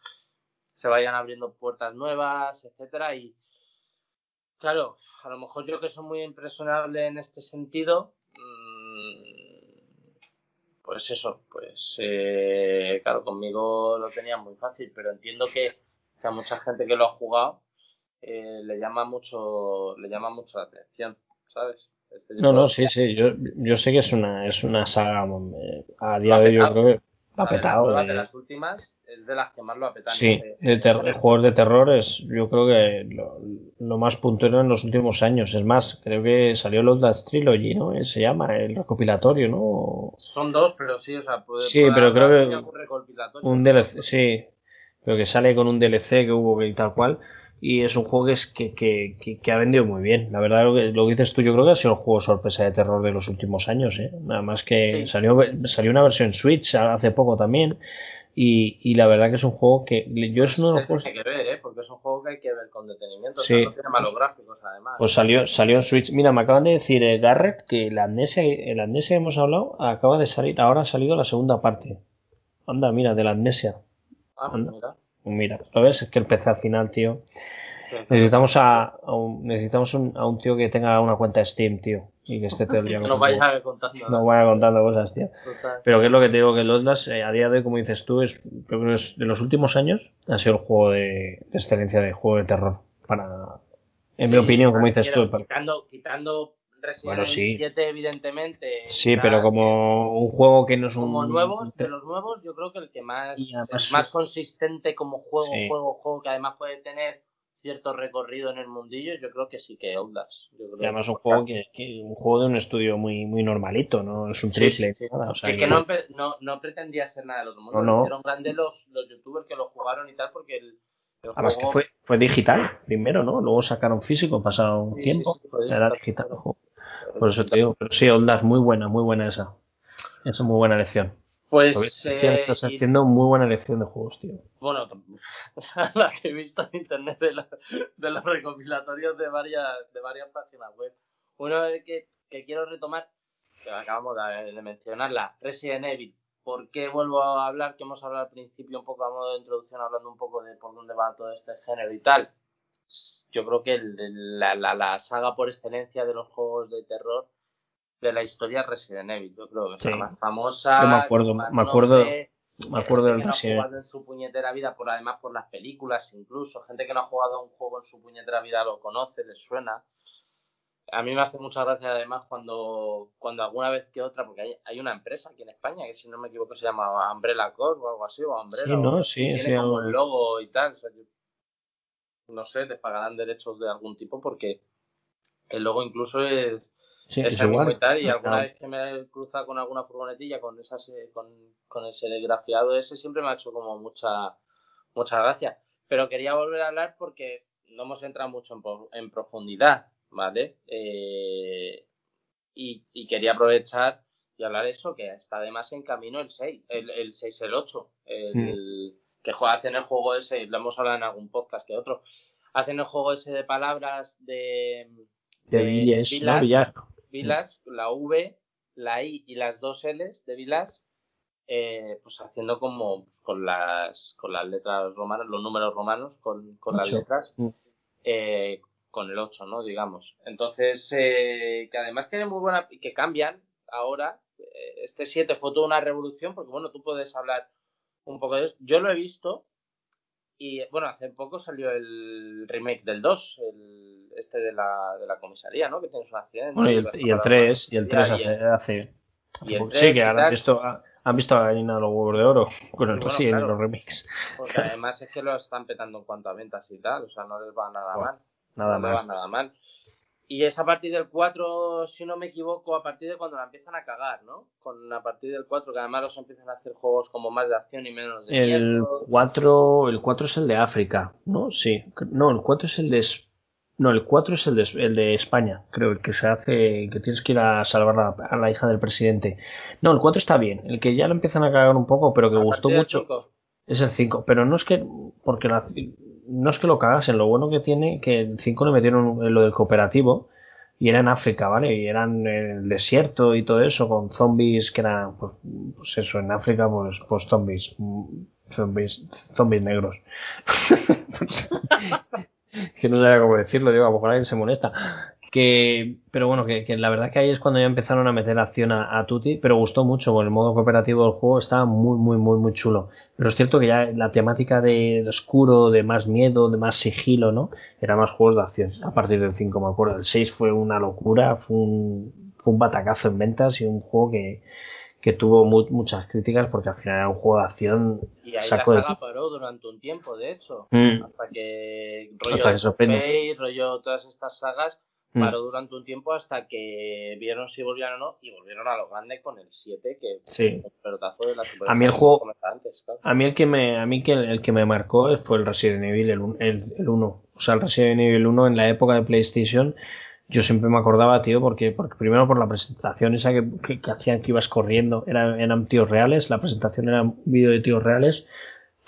se vayan abriendo puertas nuevas, etcétera, y Claro, a lo mejor yo que soy muy impresionable en este sentido, mm, pues eso, pues eh, claro, conmigo lo tenía muy fácil, pero entiendo que, a mucha gente que lo ha jugado eh, le llama mucho, le llama mucho la atención, ¿sabes? Este no, no, sí, sí, yo, yo sé que es una, es una saga, eh, a día de hoy yo creo que ha petado. de las últimas es de las que más lo ha petado. Sí, de juegos de terror es yo creo que lo, más puntero en los últimos años. Es más, creo que salió los Last Trilogy, ¿no? Eh, se llama, el recopilatorio, ¿no? Son dos, pero sí, o sea, puede, Sí, pero creo que un DLC, sí, pero que sale con un DLC que hubo y tal cual. Y es un juego que, es, que, que, que, ha vendido muy bien. La verdad, lo que, lo que dices tú, yo creo que ha sido el juego sorpresa de terror de los últimos años. ¿eh? Nada más que salió, salió una versión Switch hace poco también. Y, y, la verdad que es un juego que yo es uno de los juegos que ver, ¿eh? porque es un juego que hay que ver con detenimiento, sí. no tiene malos gráficos además. Pues salió salió en Switch. Mira, me acaban de decir eh, Garrett que la amnesia, el amnesia que hemos hablado acaba de salir, ahora ha salido la segunda parte. Anda, mira, de la amnesia. Ah, pues mira. Mira, ¿lo ves? Es que el PC al final, tío. Necesitamos a, un, necesitamos a un tío que tenga una cuenta de Steam, tío. Y que esté todo el día [LAUGHS] no vaya contando. No vaya contando cosas, tío. Pero que es lo que te digo, que el Outlast, eh, a día de hoy, como dices tú, es, creo que es de los últimos años, ha sido el juego de, excelencia de juego de terror. Para, en mi opinión, como dices tú. Quitando, quitando Resident Evil 7, evidentemente. Sí, pero como un juego que no es un. Como nuevos, de los nuevos, yo creo que el que más, más consistente como juego, juego, juego, que además puede tener cierto recorrido en el mundillo, yo creo que sí que Outlast. Yo y además un juego que, un juego de un estudio muy muy normalito, no es un triple. que, no, no, pretendía ser nada del otro mundo. No, Fueron grandes los, los youtubers que lo jugaron y tal, porque el, Además que fue, fue digital primero, ¿no? Luego sacaron físico, pasado un tiempo. era digital el juego. Por eso te digo, pero sí, Outlast, muy buena, muy buena esa. Esa es muy buena lección. Pues. Eh, estás haciendo muy buena elección de juegos, tío. Bueno, [LAUGHS] la que he visto en internet de, los recopilatorios de varias, de varias páginas web. Uno que, que quiero retomar, que acabamos de, mencionarla, Resident Evil. ¿Por qué vuelvo a hablar? Que hemos hablado al principio un poco a modo de introducción, hablando un poco de por dónde va todo este género y tal. Yo creo que la, la, la saga por excelencia de los juegos de terror de la historia Resident Evil. Yo creo que es la más famosa. me acuerdo, me acuerdo. me acuerdo del Resident Evil. en su puñetera vida, por además por las películas incluso. Gente que no ha jugado un juego en su puñetera vida lo conoce, les suena. A mí me hace mucha gracia además cuando, cuando alguna vez que otra, porque hay, hay una empresa aquí en España que si no me equivoco se llama Umbrella Corp o algo así, o Umbrella. Sí, no, sí, tiene como el logo y tal. No sé, les pagarán derechos de algún tipo porque el logo incluso es, es, igual. y alguna vez que me he cruzado con alguna furgonetilla con esas con, con el serigrafiado ese siempre me ha hecho como mucha mucha gracia pero quería volver a hablar porque no hemos entrado mucho en, profundidad vale eh, y, quería aprovechar y hablar eso que está además en camino el 6 el, el 6 el 8 el, mm. Que hacen el juego ese lo hemos hablado en algún podcast que otro hacen el juego ese de palabras de de, Villas, Vilas, la V, la I y las dos L's de Vilas, eh, pues haciendo como pues, con las con las letras romanas, los números romanos con, las letras, mm. eh, con el 8, ¿no? Digamos. Entonces, eh, que además tiene muy buena, y que cambian ahora, este 7 fue toda una revolución, porque bueno, tú puedes hablar un poco de eso. Yo lo he visto, y bueno, hace poco salió el remake del 2, el, este de la, de la comisaría, ¿no? Que tienes un accidente. Bueno, y el, y el 3, y el 3 hace, hace, Sí, que han visto, han visto a Gallina los huevos de oro con el sí, bueno, los remakes. Porque además es que lo están petando en cuanto a ventas y tal, o sea, no les va nada mal. Nada no mal. va nada mal. Y es a partir del 4, si no me equivoco, a partir de cuando la empiezan a cagar, ¿no? Con, a partir del 4, que además los empiezan a hacer juegos como más de acción y menos de El 4, el 4 es el de África, ¿no? Sí. No, el 4 es el de... No, el 4 es el de, el de España, creo, el que se hace, que tienes que ir a salvar a, la hija del presidente. No, el 4 está bien, el que ya lo empiezan a cagar un poco, pero que gustó mucho. Es el 5, pero no es que, porque la, no es que lo cagasen, lo bueno que tiene que el 5 le metieron lo del cooperativo y era en África, ¿vale? Y eran en el desierto y todo eso, con zombies que eran, pues, pues eso, en África, pues, pues zombies, zombies, zombies negros. [LAUGHS] [LAUGHS] que no sabía cómo decirlo, digo, a lo mejor alguien se molesta. Que, pero bueno, que, la verdad que ahí es cuando ya empezaron a meter acción a, Tutti, pero gustó mucho, con el modo cooperativo del juego estaba muy, muy, muy, muy chulo. Pero es cierto que ya la temática de, oscuro, de más miedo, de más sigilo, ¿no? Era más juegos de acción. A partir del 5, me acuerdo. El 6 fue una locura, fue un, fue un batacazo en ventas y un juego que, que tuvo muchas críticas porque al final era un juego de acción. Y ahí la saga paró durante un tiempo, de hecho. Mm. Hasta que rollo, rollo todas estas sagas Mm. paró durante un tiempo hasta que vieron si volvían o no y volvieron a lo grande con el 7 que sí. un pelotazo de la a mí el juego a mí el que me a mí que el, que me marcó fue el Resident Evil el, el, 1 o sea el Resident Evil 1 en la época de PlayStation yo siempre me acordaba, tío, porque, porque primero por la presentación esa que, que, hacían que ibas corriendo, eran, eran tíos reales, la presentación era un vídeo de tíos reales,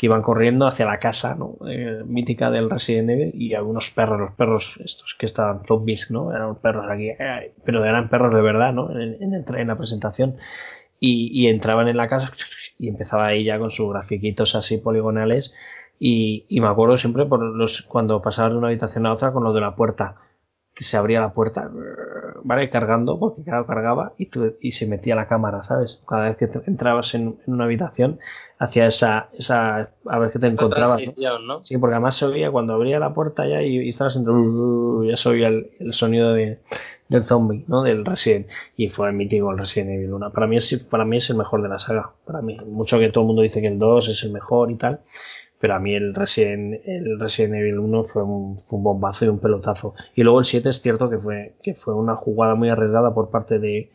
iban corriendo hacia la casa ¿no? Eh, mítica del Resident Evil y algunos perros, los perros estos que estaban zombies, ¿no? Eran perros aquí, eh, pero eran perros de verdad, ¿no? En, la presentación. Y, entraban en la casa y empezaba ya con sus grafiquitos así poligonales Y, y me acuerdo siempre cuando pasaba de una habitación a otra con lo de la puerta que se abría la puerta, ¿vale? Cargando, porque claro, cargaba y, tú, y se metía la cámara, ¿sabes? Cada vez que te entrabas en, en, una habitación, hacía esa, esa, a ver qué te encontrabas. ¿no? ¿no? Sí, porque además se oía cuando abría la puerta ya y, y estabas entre, ya se oía el, el sonido de, del zombie, ¿no? Del Resident. Y fue el mítico el Resident Evil 1. Para mí, es, para mí es el mejor de la saga. Para mí, mucho que todo el mundo dice que el 2 es el mejor y tal pero a mí el Resident, el Resident Evil 1 fue un, fue un, bombazo y un pelotazo. Y luego el 7 es cierto que fue, que fue una jugada muy arriesgada por parte de,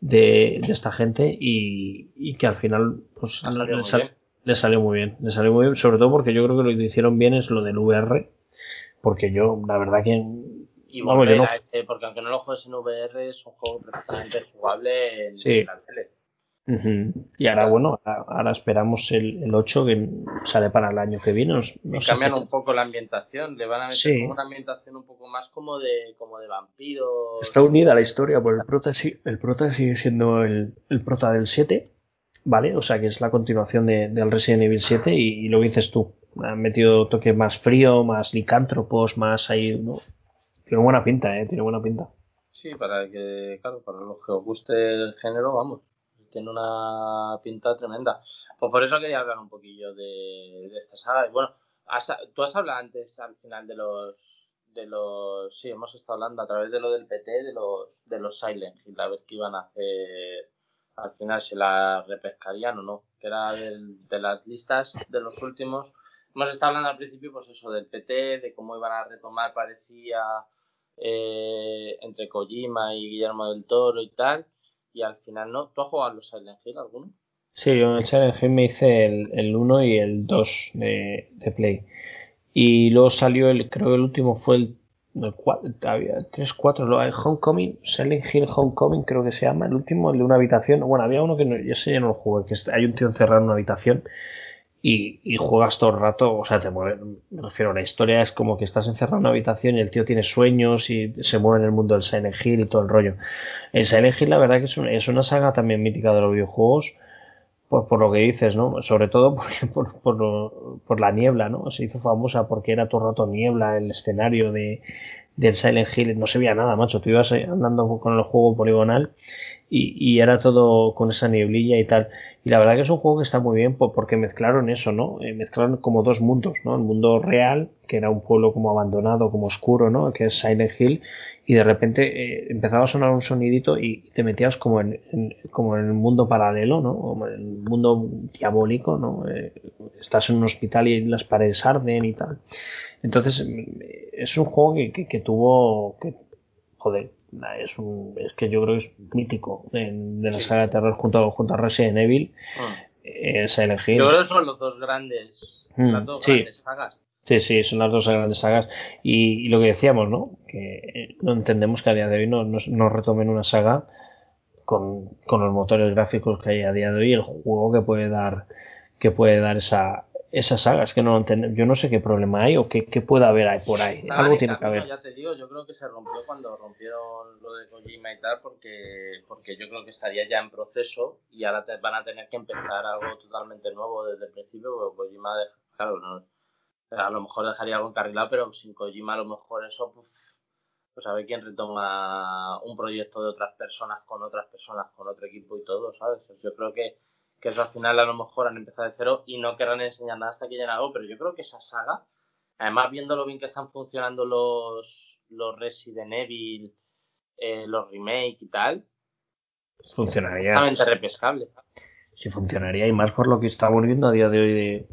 de, de esta gente y, y, que al final pues, le, sal, le, salió muy bien. Le salió muy bien, sobre todo porque yo creo que lo que hicieron bien es lo del VR, porque yo, la verdad que... Y vamos, yo no... este, porque aunque no lo juegues en VR, es un juego perfectamente jugable en sí. la tele. Uh -huh. Y ahora, bueno, ahora esperamos el, el, 8 que sale para el año que viene. No, no cambian un poco la ambientación, le van a meter sí. como una ambientación un poco más como de, como de vampiros. Está unida la historia, porque el prota, el prota sigue siendo el, el prota del 7, ¿vale? O sea que es la continuación de, del Resident Evil 7 y, y, lo que dices tú. Han metido toque más frío, más licántropos, más ahí, ¿no? Tiene buena pinta, ¿eh? Tiene buena pinta. Sí, para que, claro, para los que os guste el género, vamos tiene una pinta tremenda. Pues por eso quería hablar un poquillo de, esta saga. Y bueno, has, tú has hablado antes al final de los de los sí hemos estado hablando a través de lo del PT de los de los Silent Hill a ver qué iban a hacer al final si la repescarían o no que era de las listas de los últimos hemos estado hablando al principio pues eso del PT de cómo iban a retomar parecía eh, entre Kojima y Guillermo del Toro y tal y al final no. ¿Tú has jugado los Silent Hill alguno? Sí, yo en el Silent Hill me hice el, el 1 y el 2 de, de, Play. Y luego salió el, creo que el último fue el, el 4, había 3, 4, el Homecoming, Silent Hill Homecoming creo que se llama, el último, el de una habitación. Bueno, había uno que no, yo sé ya no lo jugué, que hay un tío encerrado en una habitación y, juegas todo el rato, o sea, te mueve, me refiero, la historia es como que estás encerrado en una habitación y el tío tiene sueños y se mueve en el mundo del Silent Hill y todo el rollo. El Silent Hill, la verdad que es, es una saga también mítica de los videojuegos, por, por lo que dices, ¿no? Sobre todo [LAUGHS] porque, por, por, lo, por la niebla, ¿no? Se hizo famosa porque era todo el rato niebla el escenario de, del Silent Hill, no se veía nada, macho, tú ibas andando con el juego poligonal y, y, era todo con esa nieblilla y tal. Y la verdad que es un juego que está muy bien porque mezclaron eso, ¿no? Eh, mezclaron como dos mundos, ¿no? El mundo real, que era un pueblo como abandonado, como oscuro, ¿no? Que es Silent Hill, y de repente eh, empezaba a sonar un sonidito y te metías como en, como en el mundo paralelo, ¿no? Como en el mundo diabólico, ¿no? Eh, estás en un hospital y las paredes arden y tal. Entonces, es un juego que, que, que tuvo, que, joder, es un es que yo creo que es mítico de, de la sí. saga de terror junto, junto a Resident Evil Ah. eh, Silent Hill Yo creo que son los dos grandes, Mm, las dos sí. grandes sagas. Sí, sí, son las dos grandes sagas. Y, y lo que decíamos, ¿no? Que eh, no entendemos que a día de hoy no, no, no retomen una saga con, con los motores gráficos que hay a día de hoy, el juego que puede dar, que puede dar esa, esa saga. Es que no lo entendemos. Yo no sé qué problema hay o qué, qué puede haber ahí por ahí. Nada, Algo tiene que camino, haber. Ya te digo, yo creo que se rompió cuando rompieron lo de Kojima y tal, porque, porque yo creo que estaría ya en proceso y ahora te, van a tener que empezar algo totalmente nuevo desde el principio, porque Kojima, deja, claro, no, a lo mejor dejaría algo encarrilado, pero sin Kojima a lo mejor eso, pues, pues a ver quién retoma un proyecto de otras personas con otras personas, con otro equipo y todo, ¿sabes? Yo creo que, que eso al final a lo mejor han empezado de cero y no querrán enseñar nada hasta que lleguen algo, pero yo creo que esa saga, además viendo lo bien que están funcionando los, los Resident Evil, eh, los remake y tal, Funcionaría. totalmente repescable. Sí, funcionaría. Y más por lo que estamos viendo a día de hoy de,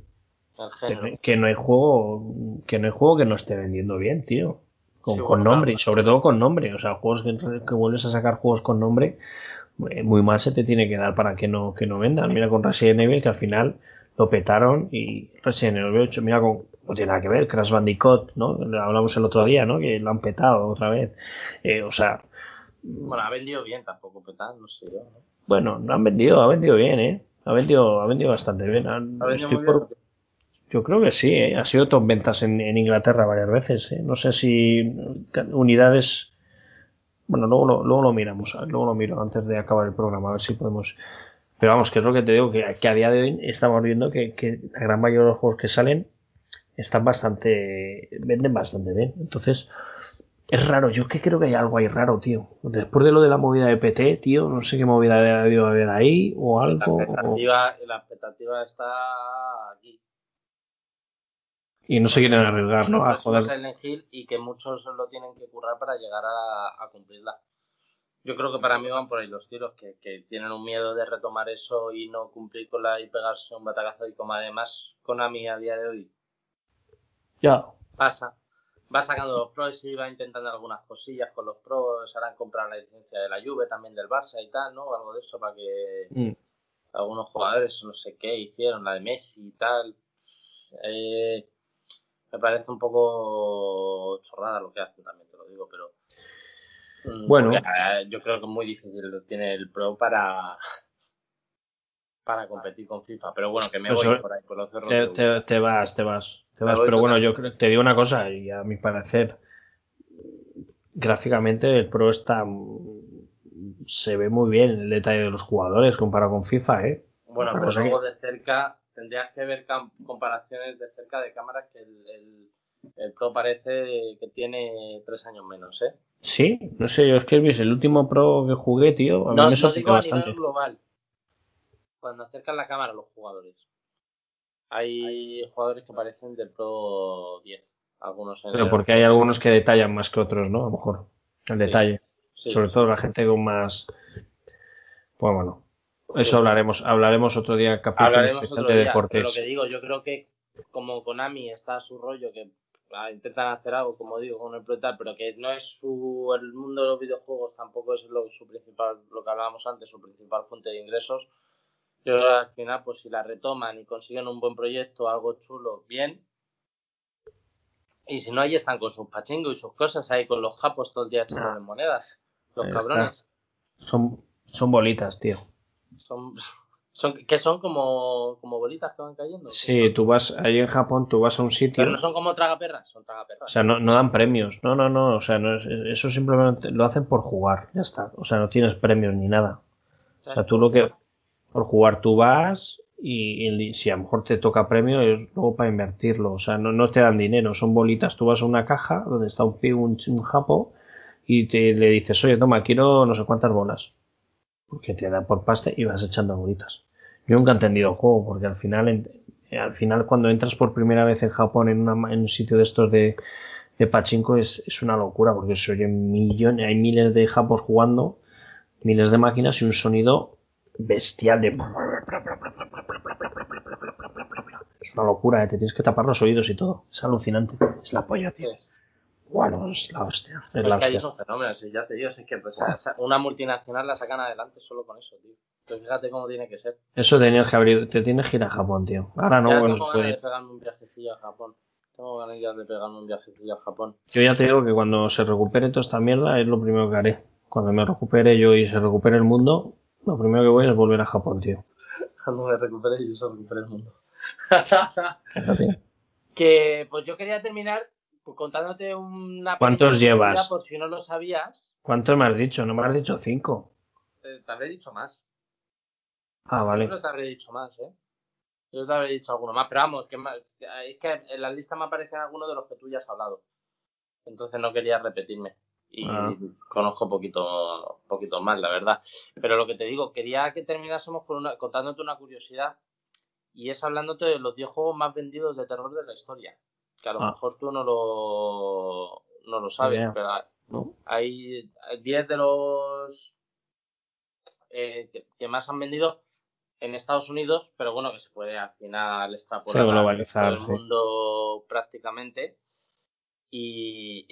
que, no- que no hay juego, que no hay juego que no esté vendiendo bien, tío. Con, Sí, con nombre, y claro. sobre todo con nombre. O sea, juegos que, que vuelves a sacar juegos con nombre, muy mal se te tiene que dar para que no, que no vendan. Mira con Resident Evil, que al final lo petaron y Resident Evil 8, mira con, no tiene nada que ver, Crash Bandicoot, ¿no? Lo hablamos el otro día, ¿no? Que lo han petado otra vez. Eh, o sea, Bueno, ha vendido bien, tampoco petar, no sé yo. ¿no? bueno, no han vendido, ha vendido bien, ¿eh? Ha vendido, ha vendido bastante bien. Han- Ha vendido por- bien. Yo creo que sí, ¿eh? ha sido top ventas en, en Inglaterra varias veces. ¿eh? No sé si unidades. Bueno, luego lo, luego lo miramos, luego lo miro antes de acabar el programa, a ver si podemos. Pero vamos, que es lo que te digo, que, que a día de hoy estamos viendo que, que la gran mayoría de los juegos que salen están bastante, venden bastante bien. Entonces, es raro, yo que creo que hay algo ahí raro, tío. Después de lo de la movida de PT, tío, no sé qué movida ha haber ahí o algo. La expectativa, la expectativa está aquí. Y no se quieren arriesgar, ¿no? A joder. y que muchos lo tienen que currar para llegar a, cumplirla. Yo creo que para mí van por ahí los tiros, que, que, tienen un miedo de retomar eso y no cumplir con la y pegarse un batacazo y como además Konami a día de hoy ya pasa va sacando los pros y va intentando algunas cosillas con los pros, harán comprar la licencia de la Juve, también del Barça y tal, ¿no? Algo de eso para que mm. algunos jugadores, no sé qué, hicieron, la de Messi y tal. Eh, me parece un poco chorrada lo que hacen, también te lo digo, pero... Mm, bueno. Eh, yo creo que es muy difícil lo tiene el Pro para para competir con FIFA, pero bueno, que me pues voy por ahí, por los cerros. Te, vas, te vas. Pero bueno, yo te digo una cosa, y a mi parecer, gráficamente el Pro está se ve muy bien el detalle de los jugadores comparado con FIFA, ¿eh? Bueno, pero luego de cerca tendrías que ver comparaciones de cerca de cámaras que el, el, Pro parece que tiene tres años menos, ¿eh? Sí, no sé, yo es que el último Pro que jugué, tío, a mí me sorprendió bastante. global. Cuando acercan la cámara los jugadores. Hay jugadores que parecen del Pro 10. Algunos Pero porque hay algunos que detallan más que otros, ¿no? A lo mejor. El detalle. Sobre todo la gente con más. Pues bueno. Eso hablaremos, hablaremos otro día capítulo especial de deportes. Pero lo que digo, yo creo que como Konami está a su rollo, que ah, intentan hacer algo, como digo, con el Pro pero que no es su el mundo de los videojuegos tampoco es lo, su principal, lo que hablábamos antes, su principal fuente de ingresos yo al final, pues si la retoman y consiguen un buen proyecto, algo chulo, bien. Y si no, ahí están con sus pachingos y sus cosas ahí con los japos todo el día echando monedas. Los cabrones. Son, son bolitas, tío. Son, [LAUGHS] son, que son como, como bolitas que van cayendo. Sí, tú vas, ahí en Japón, tú vas a un sitio. Pero no son como tragaperras, son tragaperras. O sea, no, no dan premios. No, no, no. O sea, no eso simplemente lo hacen por jugar. Ya está. O sea, no tienes premios ni nada. O sea, tú lo que, por jugar tú vas y, si a lo mejor te toca premio es luego para invertirlo. O sea, no, no, te dan dinero, son bolitas. Tú vas a una caja donde está un pigo, un, japo y te le dices, oye, toma, quiero no sé cuántas bolas. Porque te da por pasta y vas echando bolitas. Yo nunca he entendido el juego porque al final, al final cuando entras por primera vez en Japón en, una, en un sitio de estos de, de pachinko es, es una locura porque se oyen millones, hay miles de japos jugando, miles de máquinas y un sonido bestial de... Es una locura, ¿eh? te tienes que tapar los oídos y todo. Es alucinante. Es la polla, tío. Bueno, es la hostia. Es, la que son fenómenos, ya te digo, es que pues, una multinacional la sacan adelante solo con eso, tío. Entonces fíjate cómo tiene que ser. Eso tenías que abrir, te tienes que ir a Japón, tío. Ahora no, bueno, tengo ganas de pegarme un viajecillo a Japón. Tengo ganas de pegarme un viajecillo a Japón. Yo ya te digo que cuando se recupere toda esta mierda es lo primero que haré. Cuando me recupere yo y se recupere el mundo, lo primero que voy es volver a Japón, tío. Cuando me recupere y se recupere el mundo. [LAUGHS] que pues yo quería terminar contándote una ¿Cuántos llevas? Por si no lo sabías. ¿Cuántos me has dicho? No me has dicho cinco. Eh, te habré dicho más. Ah, vale. Yo te habré dicho más, ¿eh? Yo te habré dicho alguno más, pero vamos, que es que en la lista me aparecen algunos de los que tú ya has hablado. Entonces no quería repetirme y ah. conozco poquito, poquito más, la verdad. Pero lo que te digo, quería que terminásemos con una, contándote una curiosidad y es hablándote de los 10 juegos más vendidos de terror de la historia. Que a lo ah. mejor tú no lo, no lo sabes, pero hay 10 de los eh, que, más han vendido en Estados Unidos, pero bueno, que se puede al final extrapolar todo el mundo prácticamente. y,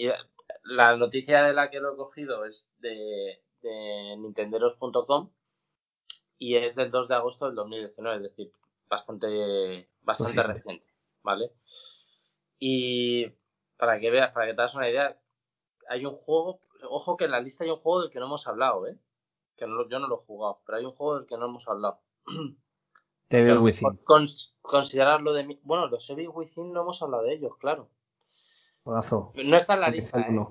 la noticia de la que lo he cogido es de, de nintenderos.com y es del 2 de agosto del 2019, es decir, bastante, bastante reciente, ¿vale? Y para que veas, para que te hagas una idea, hay un juego, ojo que en la lista hay un juego del que no hemos hablado, ¿eh? Que yo no lo he jugado, pero hay un juego del que no hemos hablado. [CLEARS THROAT] Devil Within. considerarlo de Bueno, los Evil Within no hemos hablado de ellos, claro. No está en la lista, ¿eh?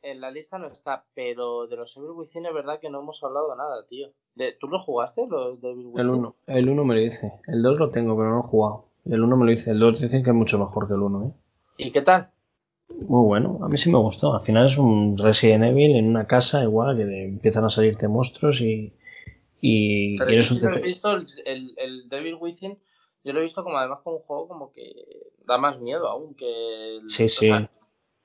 En la lista no está, pero de los Evil Within es verdad que no hemos hablado nada, tío. ¿Tú lo jugaste, los de El 1, el 1 me lo dice. El 2 lo tengo, pero no lo he jugado. El 1 me lo dice, el 2 dicen que es mucho mejor que el 1, ¿eh? ¿Y qué tal? Muy bueno, a mí sí me gustó. Al final es un Resident Evil en una casa igual que empiezan a salirte monstruos y, y, Pero eres yo un lo he visto, el, el, el Devil Within, yo lo he visto como además como un juego como que da más miedo aún que el, Sí, sí. sea,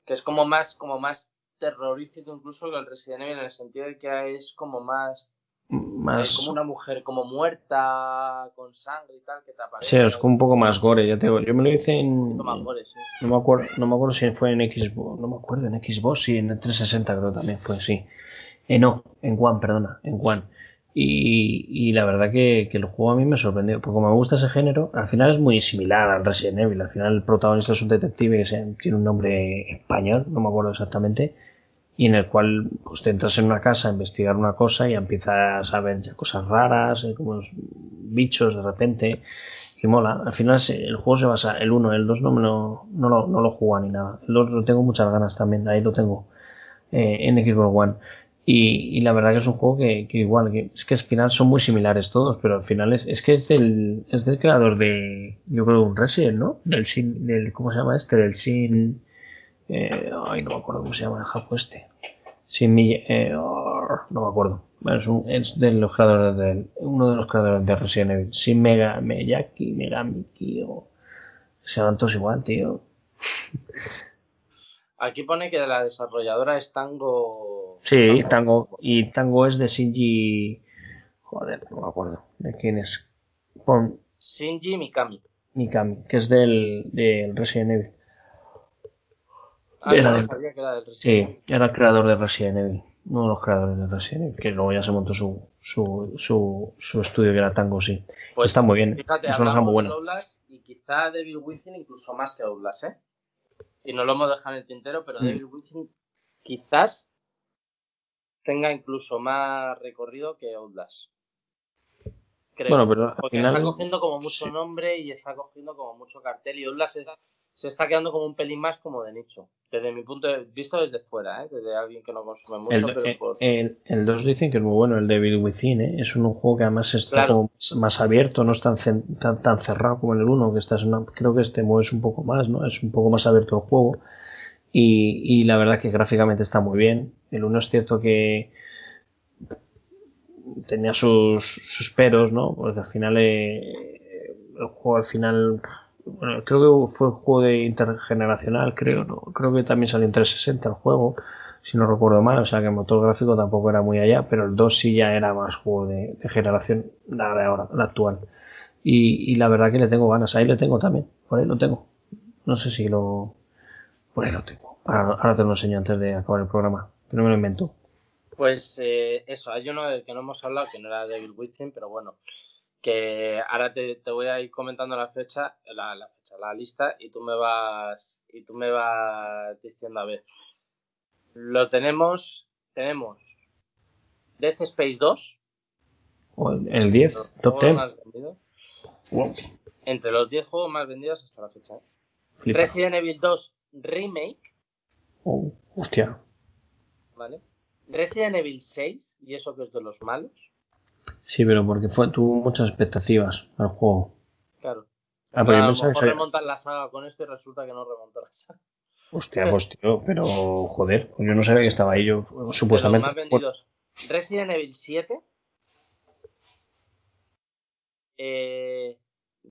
que es como más, como más terrorífico incluso que el Resident Evil en el sentido de que es como más, Más, como una mujer como muerta, con sangre y tal, que te aparece. sí, es como un poco más gore, ya te digo. Yo me lo hice en, sí. no me acuerdo, no me acuerdo si fue en Xbox, no me acuerdo, en Xbox sí, en el 360 creo también fue, sí. Eh, no, en One, perdona, en One. Y, y la verdad que, que el juego a mí me sorprendió, porque como me gusta ese género, al final es muy similar al Resident Evil. Al final el protagonista es un detective que tiene un nombre español, no me acuerdo exactamente, y en el cual pues te entras en una casa a investigar una cosa y empiezas a ver ya cosas raras, eh, como bichos de repente, y mola. Al final el juego se basa, el 1, el 2 no, me lo, no, lo, no lo ni nada. El 2 lo tengo muchas ganas también, ahí lo tengo eh, en Xbox One. Y, y la verdad que es un juego que, que igual, que es que al final son muy similares todos, pero al final es, es que es del, es del creador de, yo creo, un Resident, ¿no? Del Sin, del, ¿cómo se llama este? Del Sin, eh, ay, no me acuerdo cómo se llama el japo este. Sin Mill- eh, no me acuerdo. Bueno, es, un, es de los creadores del, uno de los creadores de Resident Evil. Sin Mega, Miyaki, Megamiki, o, se llaman todos igual, tío. [LAUGHS] Aquí pone que la desarrolladora es Tango. Sí, Tango, y Tango es de Shinji, joder, no me acuerdo de quién es. Pon Shinji Mikami. Mikami, que es del, del Resident Evil. Ah, Era no del- sabía que era del Resident Evil. Sí, era el creador de Resident Evil. Uno de los creadores de Resident Evil, que luego ya se montó su, su, su, su estudio que era Tango, sí. Pues Está muy bien, Fíjate, es una saga muy buena. y quizá Devil Within incluso más que Outlast, ¿eh? Y no lo hemos dejado en el tintero, pero Mm. Devil Within quizás tenga incluso más recorrido que Outlast. Creo. Bueno, pero al Porque final. está cogiendo como mucho sí. nombre y está cogiendo como mucho cartel y Outlast se, se está quedando como un pelín más como de nicho. Desde mi punto de vista desde fuera, ¿eh? Desde alguien que no consume mucho, El, pero el, por... el, el 2 dicen que es muy bueno, el Devil Within, ¿eh? Es un juego que además está Claro. como más- más abierto, no es tan, tan, tan cerrado como en el 1, que estás una- creo que este mueves un poco más, ¿no? Es un poco más abierto el juego. Y, y la verdad que gráficamente está muy bien. El 1 es cierto que tenía sus, sus peros, ¿no? Porque al final eh, el juego al final bueno, creo que fue un juego de intergeneracional, creo, ¿no? Creo que también salió en 360 el juego, si no recuerdo mal, o sea que el motor gráfico tampoco era muy allá, pero el 2 sí ya era más juego de, generación, la de ahora, la actual. Y, la verdad que le tengo ganas, ahí le tengo también, por ahí lo tengo. No sé si lo... Por ahí lo tengo. Ahora, ahora te lo enseño antes de acabar el programa, pero me lo invento. Pues eh, eso, hay uno del que no hemos hablado que no era Devil Within, pero bueno, que ahora te, te voy a ir comentando la fecha, la, la fecha, la lista y tú me vas y tú me vas diciendo a ver. Lo tenemos, tenemos Death Space 2, O el, el 10, los top juegos 10. más vendidos, Wow, entre los 10 juegos más vendidos hasta la fecha. ¿eh? flipa. Resident Evil 2 Remake, Oh, hostia. ¿vale? Resident Evil 6, y eso que es de los malos, Sí, pero porque fue, tuvo muchas expectativas al juego. claro. Ah, pero yo a lo mejor remontan la saga con esto y resulta que no remontó la saga. Hostia, pues tío, pero joder, pues yo no sabía que estaba ahí yo, supuestamente. más vendidos. Resident Evil 7. Eh,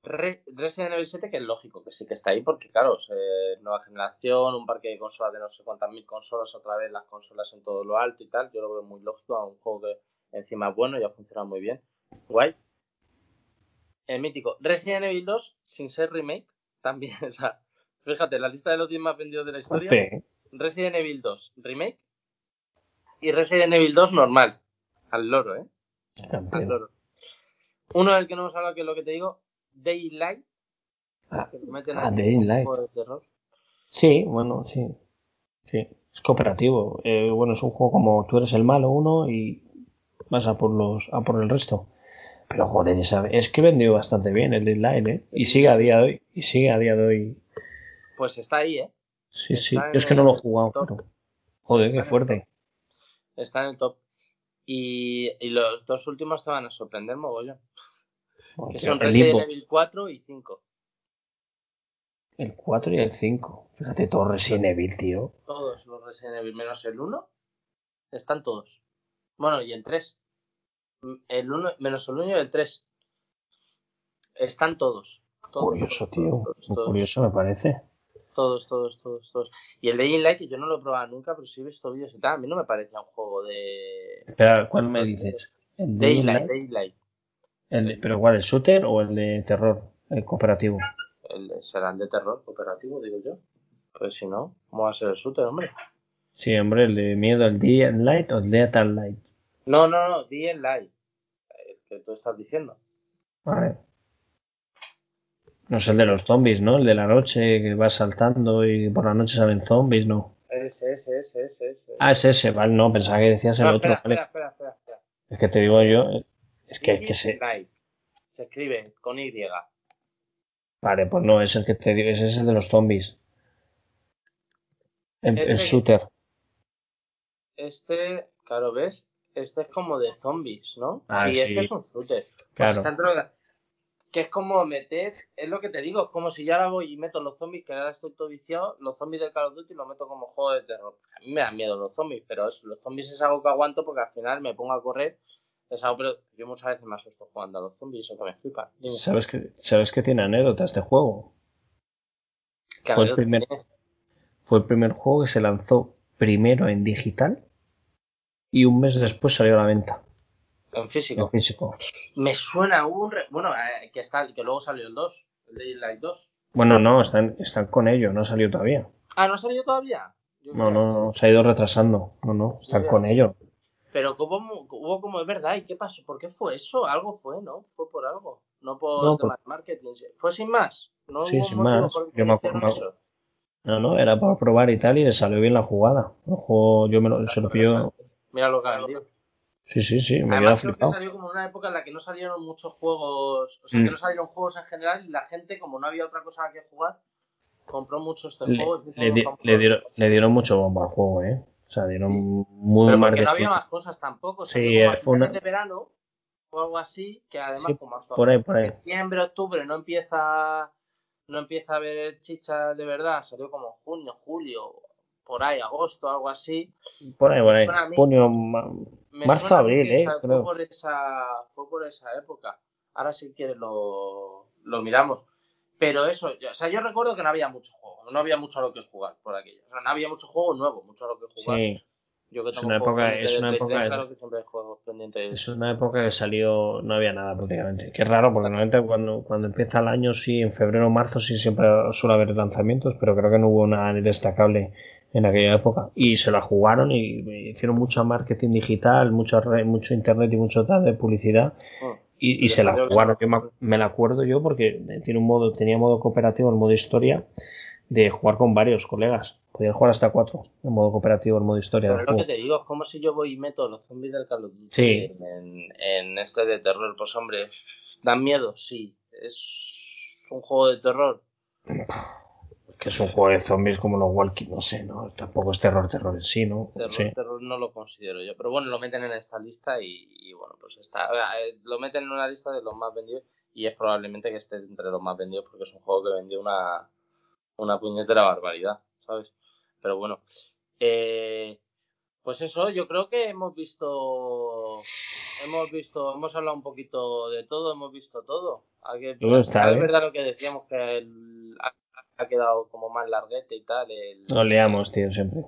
Re- Resident Evil 7, que es lógico que sí que está ahí, porque claro, eh, nueva generación, un parque de consolas de no sé cuántas mil consolas, otra vez las consolas en todo lo alto y tal. Yo lo veo muy lógico, a un juego que encima bueno y ha funcionado muy bien. Guay. El mítico Resident Evil 2, sin ser remake, también, [LAUGHS] o sea, fíjate, la lista de los 10 más vendidos de la historia. ¿eh? Resident Evil 2 Remake y Resident Evil 2 normal. Al loro, ¿eh? Al Campeón. loro. Uno del que no hemos hablado, que es lo que te digo, Daylight, Ah, que te meten ah, Daylight. de terror. Sí, bueno, sí. Sí, es cooperativo. Eh, bueno, es un juego como tú eres el malo uno y vas a por los a por el resto. Pero joder, es que vendió bastante bien el Deadline, ¿eh? Y sigue a día de hoy. Y sigue a día de hoy. Pues está ahí, ¿eh? Sí, Está sí. Yo es que no lo he jugado, pero. Joder, Está qué el fuerte. Está en el top. Y, y los dos últimos te van a sorprender mogollón. Que son Resident. Evil 4 y 5. El 4 y el 5. Fíjate, todo Resident Evil, tío. Todos los Resident Evil, menos el 1. Están todos. Bueno, y el 3. El 1, menos el 1 y el 3. Están todos. todos curioso, tío. todos, Muy todos. curioso me parece. Todos, todos, todos, todos. Y el Dying Light, que yo no lo he probado nunca, pero sí he visto vídeos y tal. A mí no me parecía un juego de. Espera, ¿cuál me dices? ¿El Daylight, Daylight. ¿El de- ¿Pero cuál? ¿El shooter o el de terror? El cooperativo. El, será el de terror cooperativo, digo yo. Pues si no, ¿cómo va a ser el shooter, hombre? Sí, hombre, el de miedo, el Day and Light o el and Light. No, no, no, Dying Light. El que tú estás diciendo. Vale. No es el de los zombies, ¿no? El de la noche que va saltando y por la noche salen zombies, ¿no? Ese, ese, ese, ese. ese. Ah, es ese, vale, no, pensaba que decías el No, otro, espera, vale. espera, espera, espera, espera. Es que te digo yo, eh, es que, que se... Light. Se escribe con Y. Vale, pues no, es el que te digo, ese es el de los zombies. El, el Ese- shooter. Este, claro, ¿ves? Este es como de zombies, ¿no? Ah, sí, este sí. es un shooter. Claro. Que es como meter, es lo que te digo, es como si yo ahora voy y meto los zombies, que ahora estoy todo viciado, los zombies del Call of Duty los meto como juego de terror. A mí me dan miedo los zombies, pero eso, los zombies es algo que aguanto porque al final me pongo a correr. Es algo, pero yo muchas veces me asusto jugando a los zombies, eso que me flipa. Dime, ¿Sabes que, ¿Sabes que tiene anécdota este juego? ¿qué fue el primer-? Fue el primer juego que se lanzó primero en digital y un mes después salió a la venta En físico. en físico. Me suena un... re- Bueno, eh, que, está, que luego salió el 2, el Daylight 2. Bueno, no, están, están con ello, no salió todavía. Ah, ¿no ha salido todavía? Yo No, no, no, se ha ido retrasando. No, no, están con ello. Pero mu- hubo como, es verdad, ¿y qué pasó? ¿Por qué fue eso? Algo fue, ¿no? Fue por algo, no por No, de marketing. ¿Fue sin más? ¿No Sí, sin más. por Yo me acuerdo-? No, no, era para probar y tal y le salió bien la jugada. El juego, yo me lo, se lo pilló. Mira lo que ha vendido. Sí, sí, sí, me Además, creo que flipado. salió como en una época en la que no salieron muchos juegos, o sea, Mm. que no salieron juegos en general y la gente, como no había otra cosa que jugar, compró mucho este Le, juego. y se hizo le di- dieron, le dieron mucho bombo al juego, ¿eh? O sea, dieron muy Pero porque no había más cosas tampoco. Sí, como eh, fue una- de verano o algo así, que además Sí, como hasta Por ahí, por ahí. septiembre, octubre no empieza no empieza a ver chicha de verdad, salió como en junio, julio, por ahí, agosto, algo así. Por ahí, por mí- Junio, marzo, abril, que ¿eh? esa- Creo. Fue por esa, fue por esa época. Ahora si quieres lo, lo miramos. Pero eso, yo- o sea, yo recuerdo que no había mucho juego, no había mucho a lo que jugar por aquello. O sea, no había mucho juego nuevo, mucho a lo que jugar. Sí, Yo que Es una época- es una época 3, de- claro que siempre hay juegos pendientes. es una época que salió, no había nada prácticamente. Qué raro, porque normalmente cuando, cuando empieza el año, sí, en febrero o marzo, sí siempre suele haber lanzamientos, pero creo que no hubo nada destacable en aquella época. Y se la jugaron y hicieron mucho marketing digital, mucho, mucho internet y mucho tal de publicidad. Mm. Y, y se la jugaron. Yo me, me la acuerdo yo porque tiene un modo, tenía modo cooperativo, el modo historia, de jugar con varios colegas. Podías jugar hasta cuatro en modo cooperativo, el modo historia Pero lo que te digo, es como si yo voy y meto los zombies del Call of Duty Sí. en, en este de terror. Pues hombre, ¿dan miedo? Sí. ¿Es un juego de terror? Que es un juego de zombies como los Walking, no sé, ¿no? Tampoco es terror, terror en sí, ¿no? Terror, Sí. terror no lo considero yo. Pero bueno, lo meten en esta lista y, y bueno, pues está. eh, Lo meten en una lista de los más vendidos y es probablemente que esté entre los más vendidos porque es un juego que vendió una, una puñetera barbaridad, ¿sabes? Pero bueno. Eh, pues eso, yo creo que hemos visto. Hemos visto, hemos hablado un poquito de todo, hemos visto todo. Está, es ¿eh? verdad lo que decíamos que el- ha, quedado como más larguete y tal. el- Nos liamos, tío, siempre.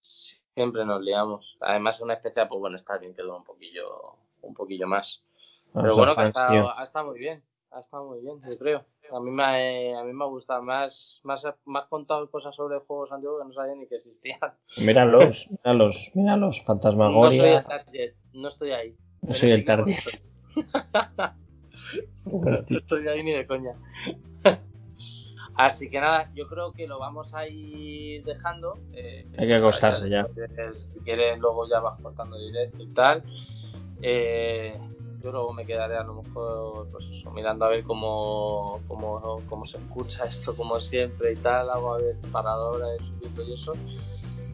Siempre nos liamos. Además, una especial, pues bueno, está bien que dura un poquillo, un poquillo más. Pero los bueno, que ha estado, ha estado muy bien. Ha estado muy bien, yo creo. A mí me, ha- a mí me ha gustado más, más, más contado cosas sobre juegos antiguos que no sabía ni que existían. Míralos, [LAUGHS] míralos, míralos. No soy el Fantasmagoria. target, no estoy ahí. No soy el target. No estoy ahí [LAUGHS] [LAUGHS] ni de coña. Así que nada, yo creo que lo vamos a ir dejando. Eh, Hay que acostarse ya. Si quieres, si quieres, luego ya vas cortando directo y tal. Eh, yo luego me quedaré a lo mejor, pues eso, mirando a ver cómo, cómo, cómo se escucha esto, como siempre y tal. Hago a ver paradora de subirlo y eso.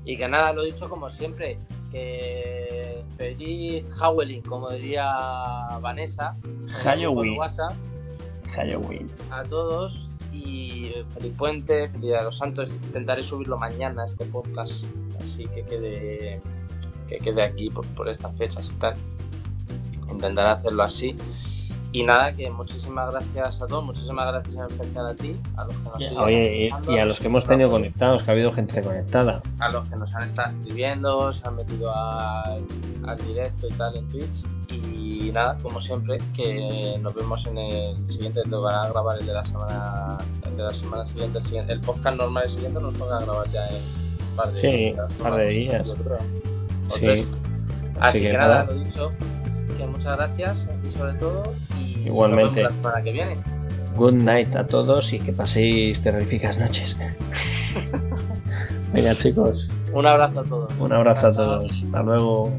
Y que nada, lo he dicho como siempre, que feliz Halloween, como diría Vanessa. Halloween. WhatsApp Halloween. a todos y feliz puente, feliz día de los santos. Intentaré subirlo mañana este podcast, así que quede que quede aquí por, por estas fechas y tal. Intentaré hacerlo así. Y nada, que muchísimas gracias a todos, muchísimas gracias en especial a ti, a los que nos siguen Oye, y, y a los que hemos tenido conectados, que ha habido gente conectada. a los que nos han estado escribiendo, se han metido al directo y tal en Twitch. Y nada, como siempre, que nos vemos en el siguiente, te van a grabar el de la semana, el de la semana siguiente, el, siguiente, el podcast normal el siguiente nos toca grabar ya en un par de Sí, días. un par de días. yo creo. O Sí. tres. Así que que nada, lo dicho, que muchas gracias a ti sobre todo y Igualmente. nos vemos la semana que viene. Good night a todos y que paséis terroríficas noches. [LAUGHS] Venga chicos, Un abrazo a todos. un abrazo a todos. Hasta luego.